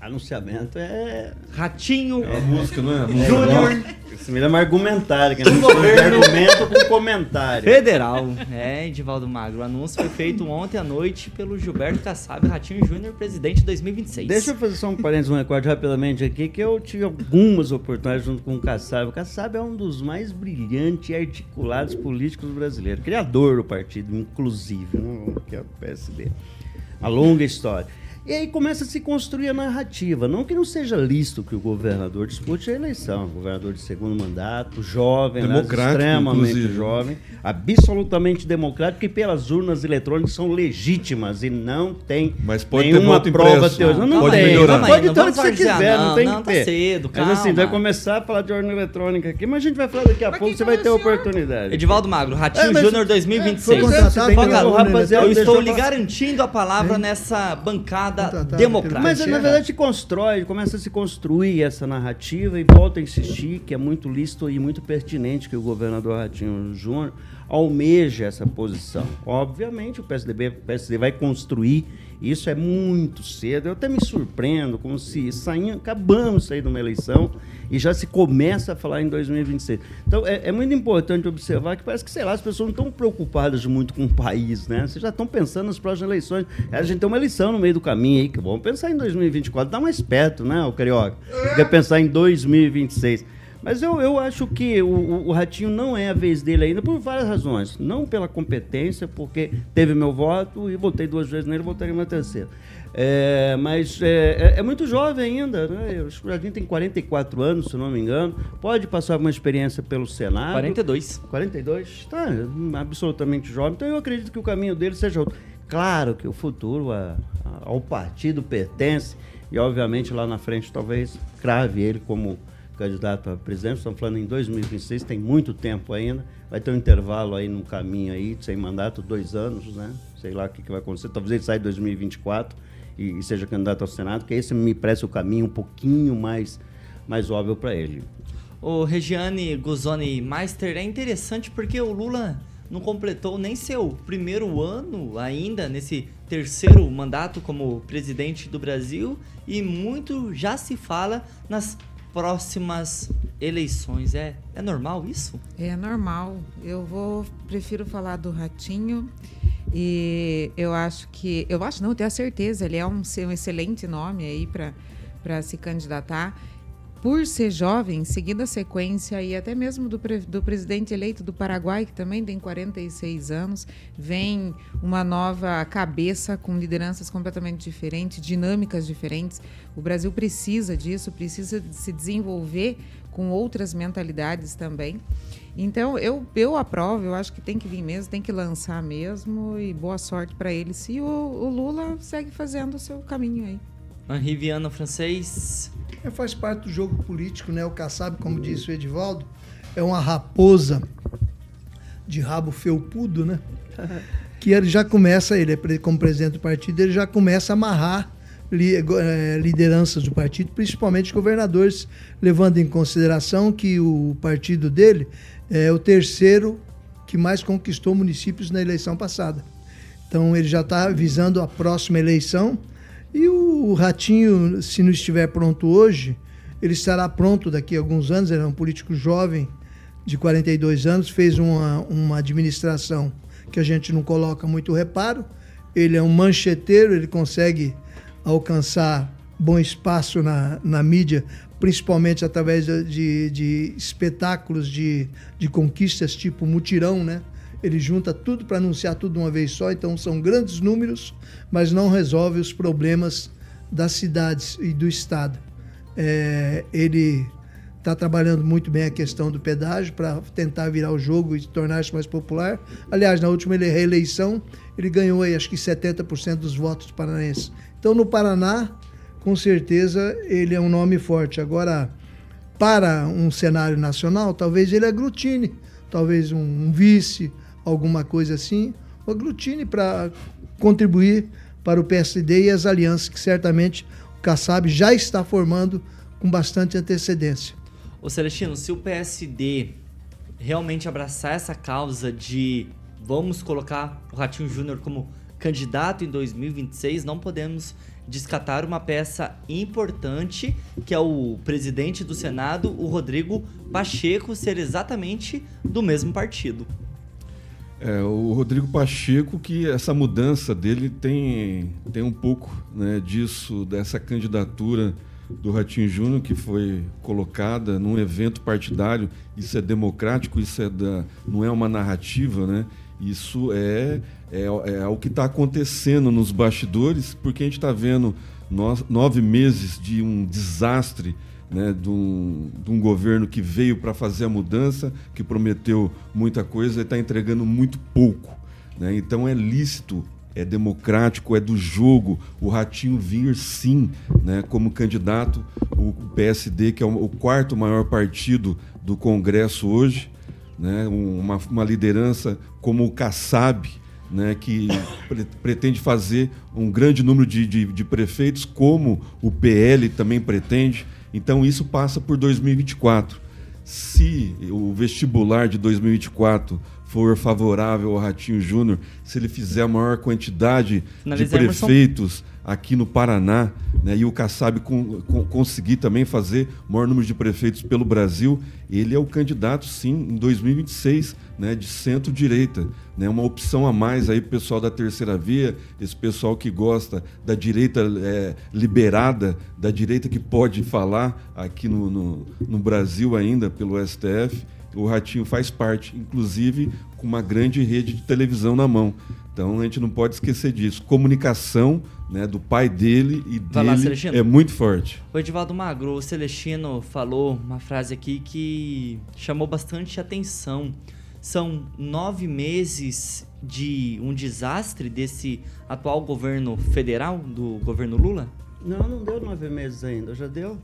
Anunciamento é. Ratinho. É uma música, não é? <laughs> Júnior. Isso me lembra argumentário, que é um argumento com comentário. Federal. É, Edivaldo Magro. O anúncio foi feito ontem à noite pelo Gilberto Kassab, Ratinho Júnior, presidente 2026. Deixa eu fazer só um parênteses, um recorde rapidamente aqui, que eu tive algumas oportunidades junto com o Kassab. O Kassab é um dos mais brilhantes e articulados políticos brasileiros. Criador do partido, inclusive, né, que é o PSD. Uma longa história. E aí começa a se construir a narrativa. Não que não seja lícito que o governador dispute a eleição. Governador de segundo mandato, jovem, Democrático, extremamente inclusive. jovem, absolutamente democrático e pelas urnas eletrônicas são legítimas e não tem Mas pode ter nenhuma voto prova impresso. teórica. Não, não Pode tem. melhorar. Não Calma pode ter o que você quiser, não, não tem não, que tá ter. cedo, Mas assim, vai calma. começar a falar de urna eletrônica aqui, mas a gente vai falar daqui a pouco, você vai ter oportunidade. Edivaldo Magro, Ratinho É, mas- Júnior foi 2026. contratado Foca- pela eu estou lhe garantindo a palavra nessa bancada Contratado democrática. Mas na verdade se constrói, começa a se construir essa narrativa e volta a insistir que é muito lícito e muito pertinente que o governador Ratinho Júnior almeja essa posição. Obviamente o PSDB, o PSD vai construir, isso é muito cedo. Eu até me surpreendo como se saímos, acabamos de sair de uma eleição e já se começa a falar em 2026. Então é, é muito importante observar que parece que, sei lá, as pessoas não estão preocupadas muito com o país, né? Vocês já estão pensando nas próximas eleições. A gente tem uma eleição no meio do caminho aí, que vamos pensar em 2024, dá mais perto, né, o Carioca? Quer pensar em 2026. Mas eu, eu acho que o, o- o Ratinho não é a vez dele ainda por várias razões. Não pela competência, porque teve meu voto e votei duas vezes nele, votaria uma terceira. É, mas é, é- é muito jovem ainda, né? O Jardim tem 44 anos, se não me engano. Pode passar uma experiência pelo Senado. 42. 42? Tá, hum, absolutamente jovem. Então eu acredito que o caminho dele seja outro. Claro que o futuro a- a- ao partido pertence e, obviamente, lá na frente talvez crave ele como candidato a presidente. Estamos falando em 2026, tem muito tempo ainda. Vai ter um intervalo aí no caminho aí, sem mandato, dois anos, né? Sei lá o que, que vai acontecer. Talvez ele saia em 2024 e, e seja candidato ao Senado, que esse me parece o caminho um pouquinho mais, mais óbvio para ele. O Regiane Guzoni Meister é interessante porque o Lula não completou nem seu primeiro ano ainda nesse terceiro mandato como presidente do Brasil e muito já se fala nas próximas eleições. É, é normal isso? É normal. Eu vou prefiro falar do ratinho e eu acho que eu acho não, eu tenho a certeza, ele é um, um excelente nome aí para se candidatar. Por ser jovem, seguindo a sequência e até mesmo do, do presidente eleito do Paraguai, que também tem 46 anos, vem uma nova cabeça com lideranças completamente diferentes, dinâmicas diferentes. O Brasil precisa disso, precisa se desenvolver com outras mentalidades também. Então, eu, eu aprovo, eu acho que tem que vir mesmo, tem que lançar mesmo, e boa sorte para ele. Se o, o Lula segue fazendo o seu caminho aí. Henri Viana francês. É, faz parte do jogo político, né? O Kassab, como disse o Edivaldo, é uma raposa de rabo felpudo, né? <laughs> Que ele já começa, ele é como presidente do partido, ele já começa a amarrar lideranças do partido, principalmente governadores, levando em consideração que o partido dele é o terceiro que mais conquistou municípios na eleição passada. Então ele já está visando a próxima eleição e o Ratinho, se não estiver pronto hoje, ele estará pronto daqui a alguns anos. Ele é um político jovem, de 42 anos, fez uma, uma administração que a gente não coloca muito reparo. Ele é um mancheteiro, ele consegue alcançar bom espaço na, na mídia, principalmente através de, de espetáculos de, de conquistas tipo mutirão, né? Ele junta tudo para anunciar tudo de uma vez só, então são grandes números, mas não resolve os problemas das cidades e do estado. É, ele está trabalhando muito bem a questão do pedágio para tentar virar o jogo e tornar isso mais popular. Aliás, na última ele- reeleição, ele ganhou aí, acho que 70% dos votos paranaenses. Então, no Paraná, com certeza, ele é um nome forte. Agora, para um cenário nacional, talvez ele aglutine, talvez um, um vice, alguma coisa assim, aglutine para contribuir para o PSD e as alianças que certamente o Kassab já está formando com bastante antecedência. Ô Celestino, se o PSD realmente abraçar essa causa de vamos colocar o Ratinho Júnior como candidato em 2026, não podemos descartar uma peça importante, que é o presidente do Senado, o Rodrigo Pacheco, ser exatamente do mesmo partido. É, o Rodrigo Pacheco, que essa mudança dele tem, tem um pouco né, disso, dessa candidatura do Ratinho Júnior, que foi colocada num evento partidário. Isso é democrático, isso é da, não é uma narrativa, né? Isso é, é, é o que está acontecendo nos bastidores, porque a gente está vendo nove meses de um desastre né, de, um, de um governo que veio para fazer a mudança, que prometeu muita coisa e está entregando muito pouco. Né? Então é lícito, é democrático, é do jogo o Ratinho vir sim né, como candidato, o PSD, que é o, quarto maior partido do Congresso hoje, né, uma, uma liderança como o Kassab, né, que <coughs> pre pretende fazer um grande número de, de, de prefeitos, como o PL também pretende. Então isso passa por 2024. Se o vestibular de 2024 for favorável ao Ratinho Júnior, se ele fizer a maior quantidade de prefeitos aqui no Paraná, né, e o Kassab con- con- conseguir também fazer o maior número de prefeitos pelo Brasil, ele é o candidato, sim, em 2026, né, de centro-direita. Né, uma opção a mais aí para o pessoal da terceira via, esse pessoal que gosta da direita é, liberada, da direita que pode falar aqui no, no, no Brasil ainda pelo STF. O Ratinho faz parte, inclusive com uma grande rede de televisão na mão. Então a gente não pode esquecer disso. Comunicação né, do pai dele e Vai lá, dele Celestino. é muito forte. O Edivaldo Magro, o Celestino falou uma frase aqui que chamou bastante atenção. São nove meses de um desastre desse atual governo federal, do governo Lula? Não, não deu nove meses ainda, já deu.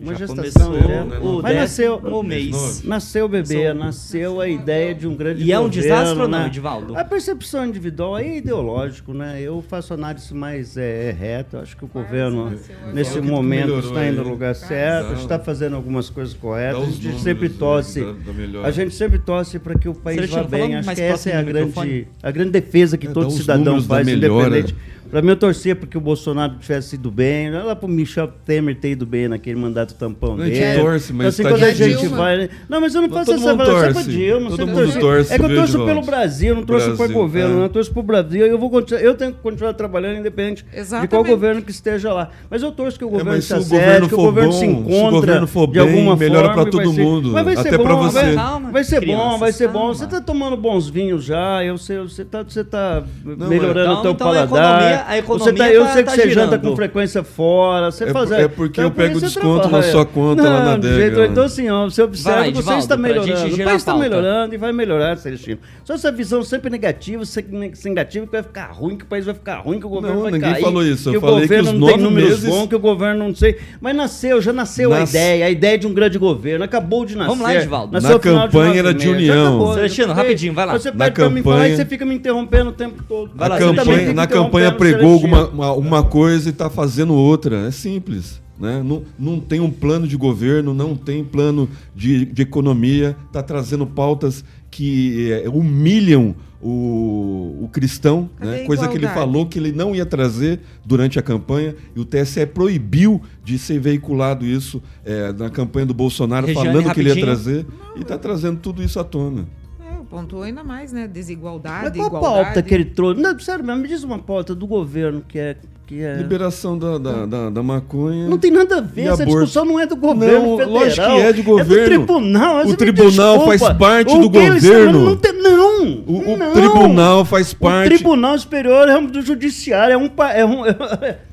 Uma Já gestação. começou, né? né? O Mas nasceu o mês. Nasceu o bebê, São- nasceu a ideia de um grande E é um governo, desastre ou não, né? Edivaldo? A percepção individual é ideológico, né? Eu faço análise mais é, reta. Acho que o governo, nesse momento, melhorou está indo no lugar certo, está fazendo algumas coisas corretas. A gente sempre melhora. A gente sempre torce para que o país vá bem. Acho que essa é a grande, a grande defesa que É, todo cidadão faz, melhora. independente. Para mim, eu torcia para que o Bolsonaro tivesse ido bem. Olha lá para o Michel Temer ter ido bem naquele mandato tampão A gente dele. torce, mas assim, tá quando a difícil. gente vai. Não, mas eu não todo essa mundo avaliação torce. pra Dilma. Todo mundo torci. torce, É que eu torço pelo Brasil, eu não torço para governo, é. não. eu torço pro Brasil. Eu, vou continuar, eu tenho que continuar trabalhando independente de qual Exatamente. governo que esteja lá. Mas eu torço que o governo É, se o acerte, que o governo bom, se se o encontra governo for de bem, alguma melhora vai todo ser- mundo, Mas vai ser até bom, pra você. Vai, ser bom, vai ser bom. Você tá tomando bons vinhos já, eu sei, você tá, você tá melhorando é- o teu Então- então a economia- você tá, eu tá- sei que tá você janta girando. com frequência fora, você É faz... é porque eu então, por pego desconto na trabalha. sua conta Não, lá na lá. Então assim, ó, você observa Vai você está melhorando. O país está melhorando e vai melhorar, Celestino. Só essa visão sempre negativa, sempre sem negativo, que vai ficar ruim, que o país vai ficar ruim, que o governo Não, vai ninguém cair. falou isso. Eu que o falei que governo os não tem nove números meses- bons, que o governo não sei. Mas nasceu, já nasceu a ideia, a ideia de um grande governo. Acabou de nascer. Vamos lá, Edivaldo. Nasceu Na campanha era de. Já união. Celestino, rapidinho, vai lá. Você Na pede pra me falar e campanha- você fica me interrompendo o tempo todo. Na campanha, fica Celestino. alguma, uma, uma coisa e está fazendo outra. É simples. Né? Não, não tem um plano de governo, não tem plano de, de economia, está trazendo pautas que eh, humilham o, o cristão, né? coisa que ele falou que ele não ia trazer durante a campanha, e o TSE proibiu de ser veiculado isso eh, na campanha do Bolsonaro, Regiane, falando que ele ia rapidinho. trazer, e está trazendo tudo isso à tona. Pontuou ainda mais, né? Mas Desigualdade, qual a igualdade. pauta que ele trouxe? Não, sério, mas me diz uma pauta do governo que é, que é. Liberação da, da, da, da maconha. Não tem nada a ver, essa aborto. discussão não é do governo Não, federal. lógico que é É governo. do tribunal. O me tribunal faz parte O do eles governo. Não, tem- não, O, o não. tribunal faz parte. O Tribunal Superior é um do Judiciário, é um... É um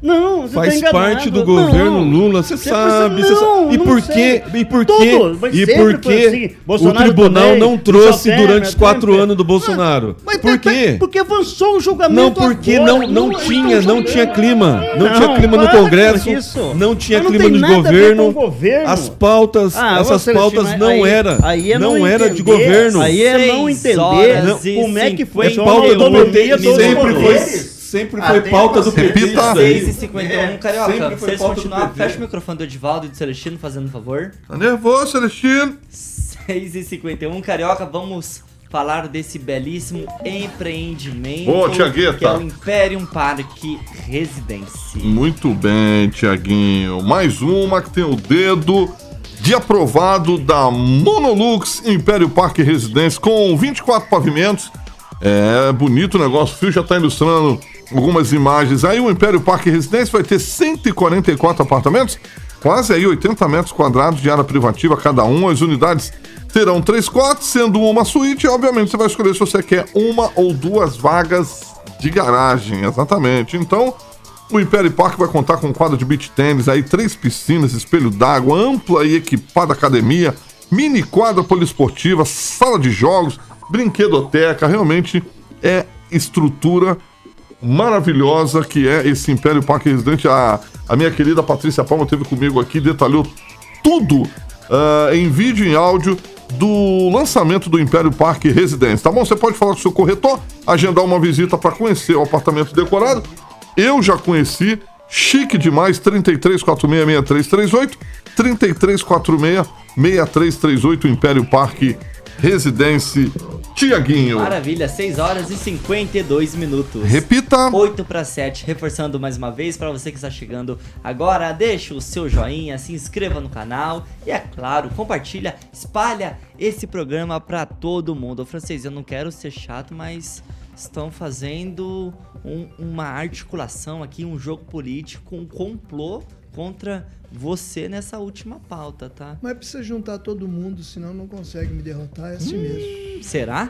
não, você Faz tá enganado. parte do Não. governo Lula, você sabe, precisa- você não, sabe. E não por quê? E por quê? E por quê assim. o tribunal também, não trouxe durante os quatro anos do Bolsonaro? Mas- Por quê? Porque avançou o julgamento Não, porque não, não tinha, não tinha julgando. Clima. Não, Não, tinha clima no Congresso. isso. Não tinha não clima ver governo. governo. As pautas, Ah, essas pautas não aí- era, aí é não, não era de governo. aí é não entender e como é que foi É cinquenta pauta do PT, minutos. sempre foi, sempre foi pauta do PT. Repita. isso aí. 6 e 51 Carioca. Sempre Se foi pauta continuar, fecha o microfone do Edivaldo e do Celestino, fazendo um favor. Tá nervoso, Celestino? 6 e 51 Carioca, vamos falar desse belíssimo empreendimento Ô, que é o Imperium Parque Residência. Muito bem, Tiaguinho. Mais uma que tem o dedo de aprovado da Monolux Império Parque Residência com 24 pavimentos. É bonito o negócio, o Fio já está ilustrando algumas imagens. Aí o Império Parque Residência vai ter 144 apartamentos, quase aí 80 metros quadrados de área privativa cada um. As unidades terão três quartos, sendo uma suíte. Obviamente, você vai escolher se você quer uma ou duas vagas de garagem, exatamente. Então, o Império Parque vai contar com um quadro de beach tênis, aí três piscinas, espelho d'água, ampla e equipada academia, mini quadra poliesportiva, sala de jogos, brinquedoteca. Realmente é estrutura maravilhosa que é esse Império Parque Residente. A, a minha querida Patrícia Palma esteve comigo aqui, detalhou tudo ah, em vídeo e em áudio do lançamento do Império Parque Residência, tá bom? Você pode falar com o seu corretor, agendar uma visita para conhecer o apartamento decorado. Eu já conheci, chique demais, 33466338, 33466338, Império Parque Residência Tiaguinho. Maravilha, 6 horas e 52 minutos. Repita. 8 para 7, reforçando mais uma vez para você que está chegando agora, deixa o seu joinha, se inscreva no canal e é claro, compartilha, espalha esse programa para todo mundo. Ô, francês, eu não quero ser chato, mas estão fazendo um- uma articulação aqui, um jogo político, um complô contra você nessa última pauta, tá? Mas precisa juntar todo mundo, senão não consegue me derrotar, é assim mesmo. Será?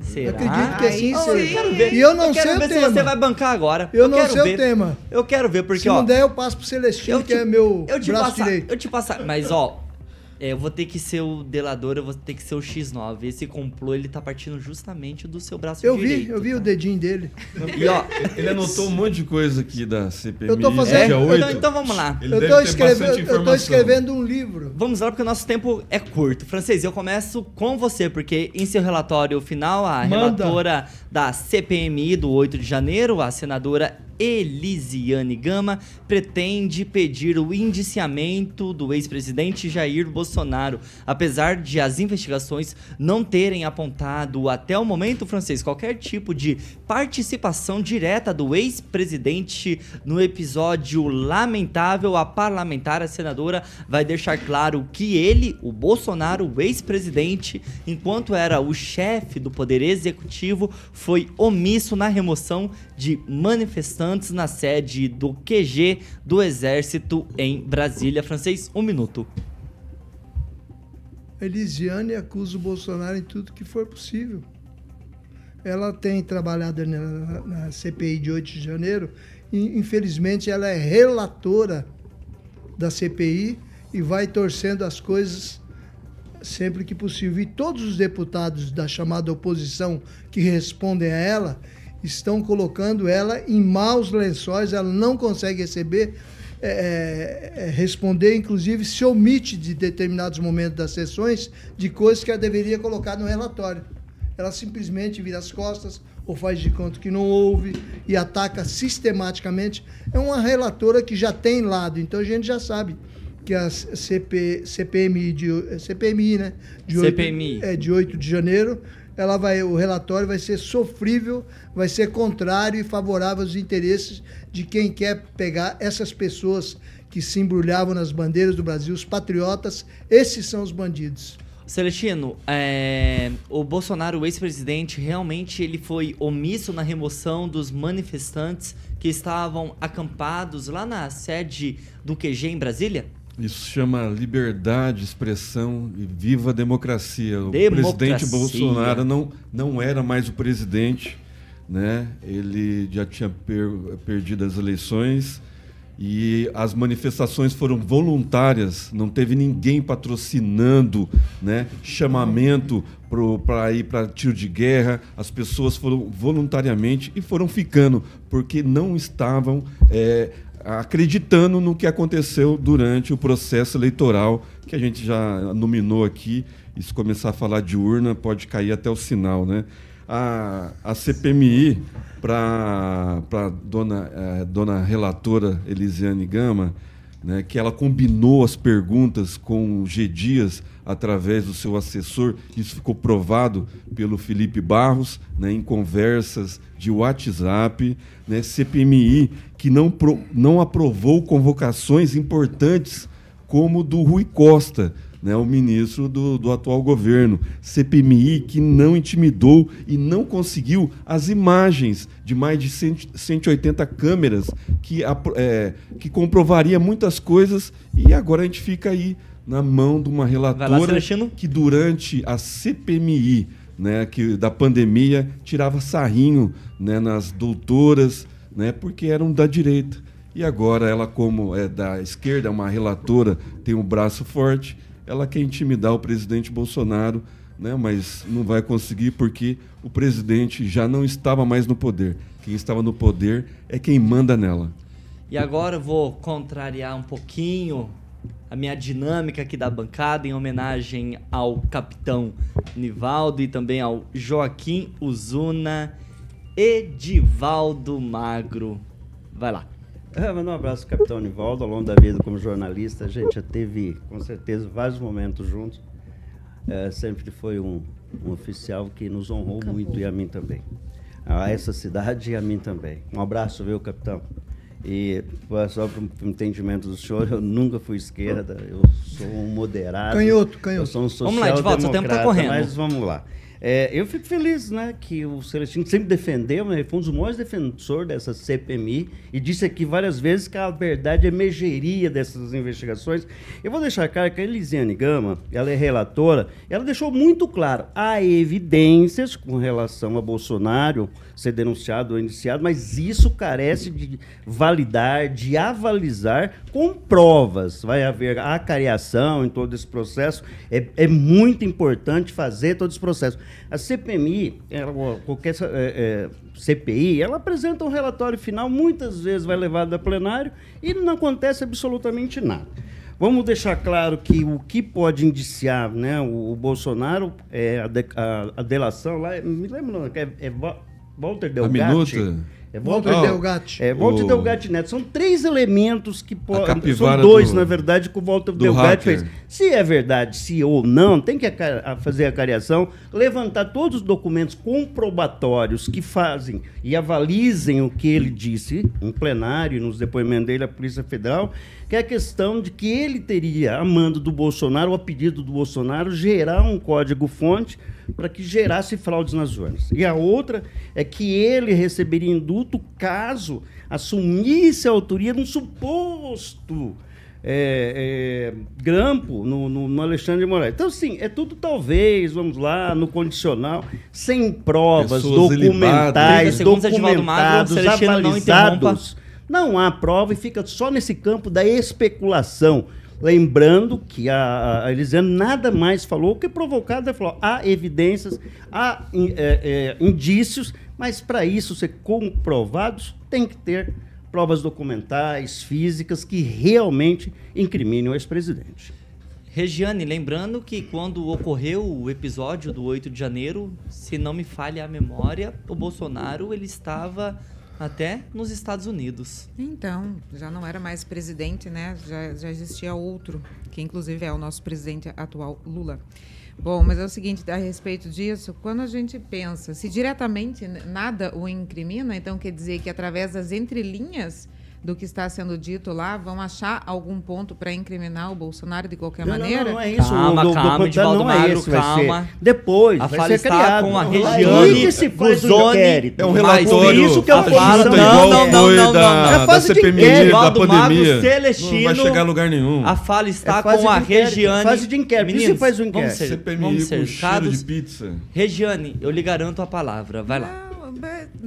Será? Acredito que assim Ó, seja. eu quero ver. E eu não quero sei o ver se tema. você vai bancar agora. Eu não quero sei o ver. tema. Eu quero ver, porque, Se ó. não der, eu passo pro Celestino, eu que é meu eu te braço passar, direito. Eu te passar. Mas, ó. É, eu vou ter que ser o delador, eu vou ter que ser o X9. Esse complô, ele tá partindo justamente do seu braço Eu direito. vi, eu vi o dedinho dele. E, ó, Ele anotou um monte de coisa aqui da CPMI. Eu tô fazendo- eu- 8. então, então vamos lá. Ele eu, tô escrevendo, eu tô escrevendo um livro. Vamos lá, porque o nosso tempo é curto. Francês, eu começo com você, porque em seu relatório final, a Manda. relatora da CPMI do 8 de janeiro, a senadora Elisiane Gama, pretende pedir o indiciamento do ex-presidente Jair Bolsonaro, apesar de as investigações não terem apontado até o momento, francês, qualquer tipo de participação direta do ex-presidente no episódio lamentável, a parlamentar, a senadora, vai deixar claro que ele, o Bolsonaro, o ex-presidente, enquanto era o chefe do Poder Executivo, foi omisso na remoção de manifestantes na sede do QG do Exército em Brasília. Francês, um minuto. Elisiane acusa o Bolsonaro em tudo que for possível. Ela tem trabalhado na, CPI de 8 de janeiro e, infelizmente, ela é relatora da CPI e vai torcendo as coisas sempre que possível. E todos os deputados da chamada oposição que respondem a ela estão colocando ela em maus lençóis, ela não consegue receber, é, é, responder, inclusive se omite de determinados momentos das sessões de coisas que ela deveria colocar no relatório. Ela simplesmente vira as costas ou faz de conta que não ouve e ataca sistematicamente. É uma relatora que já tem lado, então a gente já sabe que a CP, CPMI, de, CPMI, né? De CPMI. 8, é, de 8 de janeiro, ela vai, o relatório vai ser sofrível, vai ser contrário e favorável aos interesses de quem quer pegar essas pessoas que se embrulhavam nas bandeiras do Brasil, os patriotas, esses são os bandidos. Celestino, é, o Bolsonaro, o ex-presidente, realmente ele foi omisso na remoção dos manifestantes que estavam acampados lá na sede do QG em Brasília? Isso se chama liberdade, expressão e viva a democracia. O Democracia. presidente Bolsonaro não, não era mais o presidente, né? Ele já tinha per- perdido as eleições e as manifestações foram voluntárias, não teve ninguém patrocinando, né? Chamamento para ir para tiro de guerra. As pessoas foram voluntariamente e foram ficando porque não estavam é, acreditando no que aconteceu durante o processo eleitoral que a gente já nominou aqui. E se começar a falar de urna, pode cair até o sinal, né? A, a CPMI, para a dona, eh, dona relatora Elisiane Gama, né, que ela combinou as perguntas com o G. Dias através do seu assessor. Isso ficou provado pelo Felipe Barros né, em conversas de WhatsApp. Né, CPMI que não, pro- não aprovou convocações importantes como do Rui Costa, né, o ministro do, do atual governo. CPMI que não intimidou e não conseguiu as imagens de mais de 100 180 câmeras que, é, que comprovaria muitas coisas e agora a gente fica aí na mão de uma relatora que durante a CPMI né, que, da pandemia tirava sarrinho né, nas doutoras né, porque eram da direita. E agora ela, como é da esquerda, é uma relatora, tem um braço forte, ela quer intimidar o presidente Bolsonaro, né, mas não vai conseguir porque o presidente já não estava mais no poder. Quem estava no poder é quem manda nela. E agora eu vou contrariar um pouquinho a minha dinâmica aqui da bancada em homenagem ao capitão Nivaldo e também ao Joaquim Uzuna Edivaldo Magro. Vai lá. É, mandar um abraço ao Capitão Nivaldo. Ao longo da vida como jornalista, a gente já teve, com certeza, vários momentos juntos. É, sempre foi um, um oficial que nos honrou muito e a mim também. A essa cidade e a mim também. Um abraço, viu, capitão? E só para o entendimento do senhor, eu nunca fui esquerda, eu sou um moderado. Canhoto, canhoto. Eu sou um Vamos lá, Edivaldo, seu tempo tá correndo. Mas vamos lá. É, eu fico feliz, né, que o Celestino sempre defendeu, né, ele foi um dos maiores defensores dessa CPMI e disse aqui várias vezes que a verdade emergeria dessas investigações. Eu vou deixar claro que a Elisiane Gama, ela é relatora, ela deixou muito claro, há evidências com relação a Bolsonaro ser denunciado ou indiciado, mas isso carece de validar, de avalizar com provas. Vai haver acariação em todo esse processo. É, é muito importante fazer todo esse processo. A CPMI, ela, qualquer é, é, CPI, ela apresenta um relatório final, muitas vezes vai levado a plenário e não acontece absolutamente nada. Vamos deixar claro que o que pode indiciar né, o, o Bolsonaro é a, de- a- a delação lá, me lembro, não, é, é Walter Delgatti. minuta? É Walter Ah, Delgatti. É, Walter O- Delgatti Neto. São três elementos que podem. São dois, do- na verdade, que o Walter do Delgatti hacker. fez. Se é verdade, se ou não, tem que a fazer a cariação, levantar todos os documentos comprobatórios que fazem e avalizem o que ele disse em plenário, nos depoimentos dele à Polícia Federal, que é a questão de que ele teria, a mando do Bolsonaro, ou a pedido do Bolsonaro, gerar um código-fonte para que gerasse fraudes nas urnas. E a outra é que ele receberia indulto caso assumisse a autoria de um suposto é, é, grampo no, no- no Alexandre de Moraes. Então, assim, é tudo talvez, vamos lá, no condicional, sem provas, Pessoas 30 documentais, Edivaldo Magro, documentados, Celestino, não avalizados. Não há prova e fica só nesse campo da especulação. Lembrando que a, a Elisiane nada mais falou que provocado, ela falou, há evidências, há in- é, é, indícios, mas para isso ser comprovados, tem que ter provas documentais, físicas, que realmente incriminem o ex-presidente. Regiane, lembrando que quando ocorreu o episódio do 8 de janeiro, se não me falha a memória, o Bolsonaro ele estava até nos Estados Unidos. Então, já não era mais presidente, né? Já, já existia outro, que inclusive é o nosso presidente atual, Lula. Bom, mas é o seguinte, a respeito disso, quando a gente pensa, se diretamente nada o incrimina, então quer dizer que através das entrelinhas do que está sendo dito lá, vão achar algum ponto para incriminar o Bolsonaro de qualquer Não, maneira? não, não é isso. Calma, o do, calma, do, Edivaldo não é Magro, esse, vai calma. ser. Depois, A vai ser está criado. com a Regiane que se faz inquérito. É um relatório por isso que a junta oposição- igual Não, não, não, não, não, É fase de inquérito. da Magro, pandemia. Celestino. Não vai chegar a lugar nenhum. A fala está É com a Regiane. fase de inquérito. Por isso faz vamos inquérito. ser, vamos com ser cheiro educados. de pizza. Regiane, eu lhe garanto a palavra. Vai lá.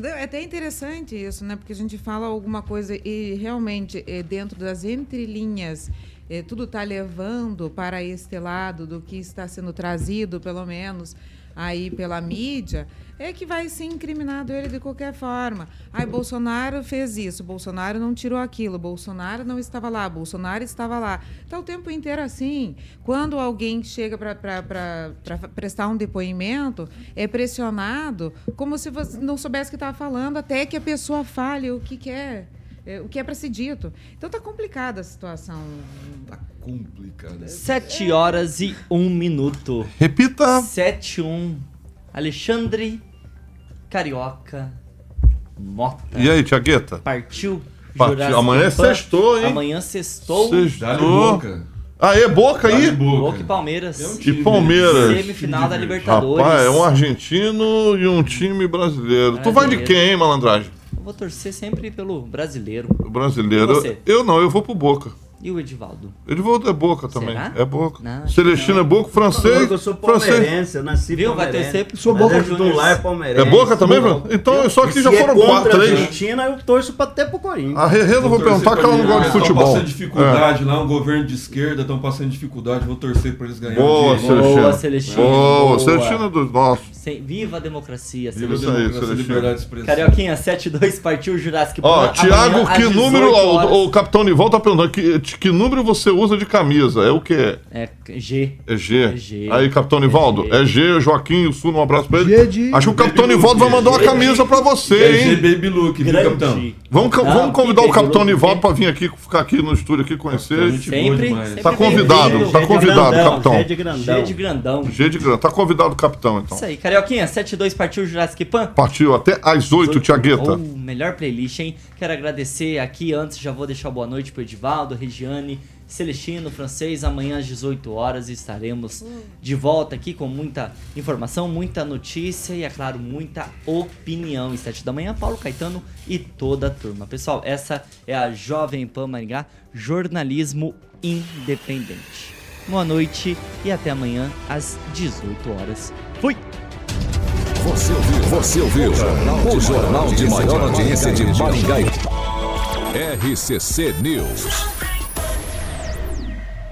É até interessante isso, né? Porque a gente fala alguma coisa e realmente é, dentro das entrelinhas é, tudo está levando para este lado do que está sendo trazido, pelo menos aí pela mídia, é que vai ser incriminado ele de qualquer forma. Ai, Bolsonaro fez isso, Bolsonaro não tirou aquilo, Bolsonaro não estava lá, Bolsonaro estava lá. Está o tempo inteiro assim. Quando alguém chega para prestar um depoimento, é pressionado como se você não soubesse o que estava falando, até que a pessoa fale o que quer. é, O que é para ser dito. Então tá complicada a situação. Tá complicado. Sete horas e um minuto. Repita. Sete um. Alexandre Carioca Mota. E aí, Tiagueta? Partiu. Partiu. Amanhã é Pan. sextou, hein? Amanhã sextou. Sextou. boca. Ah, é Boca aí? Boca. Boca e Palmeiras. É um E time. Palmeiras. Semifinal da Libertadores. Rapaz, é um argentino e um time brasileiro. Tu vai de quem, hein, malandragem? Eu vou torcer sempre pelo brasileiro. O brasileiro. Eu não, eu vou pro Boca. E o Edivaldo? Vou é Boca também. Será? É Boca. Não, Celestino é Boca, francês. Eu sou palmeirense, eu nasci Viu? Vai torcer pro Sou Boca Boca Juniors. titular, é palmeirense. É Boca também, Bruno? Então, só que já se foram é contra quatro, a três. Argentina, eu torço pra até pro Corinthians. A Rerê eu não vou perguntar que ela não gosta de Estão futebol. passando dificuldade lá, um governo de esquerda, estão passando dificuldade, vou torcer pra eles ganharem. Boa, Celestino. Celestino. Boa. Celestino é dos nossos. Sem- Viva a democracia, Viva a Celestino. Isso aí, democracia, liberdade de expressão. Carioquinha, 7-2, partiu o Jurassic Ó, Park. Thiago, Amanhã, às que 18 número. ó, o Capitão Nival tá perguntando que, que número você usa de camisa? É o quê? É G. É G. É G. Aí, Capitão Nivaldo, G. é G, Joaquim o Suno, um abraço pra ele. G de- Acho que o Capitão Baby Nivaldo vai mandar uma G. camisa pra você, É G hein? Baby Look, viu, capitão? Vamos, Não, vamos convidar o Capitão Nivaldo pra vir aqui, ficar aqui no estúdio aqui conhecer. Gente boa Sempre. sempre Tá convidado, tá convidado, grandão, capitão. G de grandão. G de grandão. G de grana. Tá convidado o capitão, então. Isso aí, Carioquinha, 7-2, partiu o Jurassic Pan. Partiu até às 8, Tiagueta. Oh, melhor playlist, hein? Quero agradecer aqui antes, já vou deixar boa noite pro Edivaldo, Regiane, Celestino, Francês. Amanhã às 18 horas estaremos de volta aqui com muita informação, muita notícia e, é claro, muita opinião. Às 7 da manhã, Paulo Caetano e toda a turma. Pessoal, essa é a Jovem Pan Maringá, jornalismo independente. Boa noite e até amanhã às 18 horas. Fui! Você ouviu? Você ouviu? O jornal de maior audiência de Maringá. RCC News.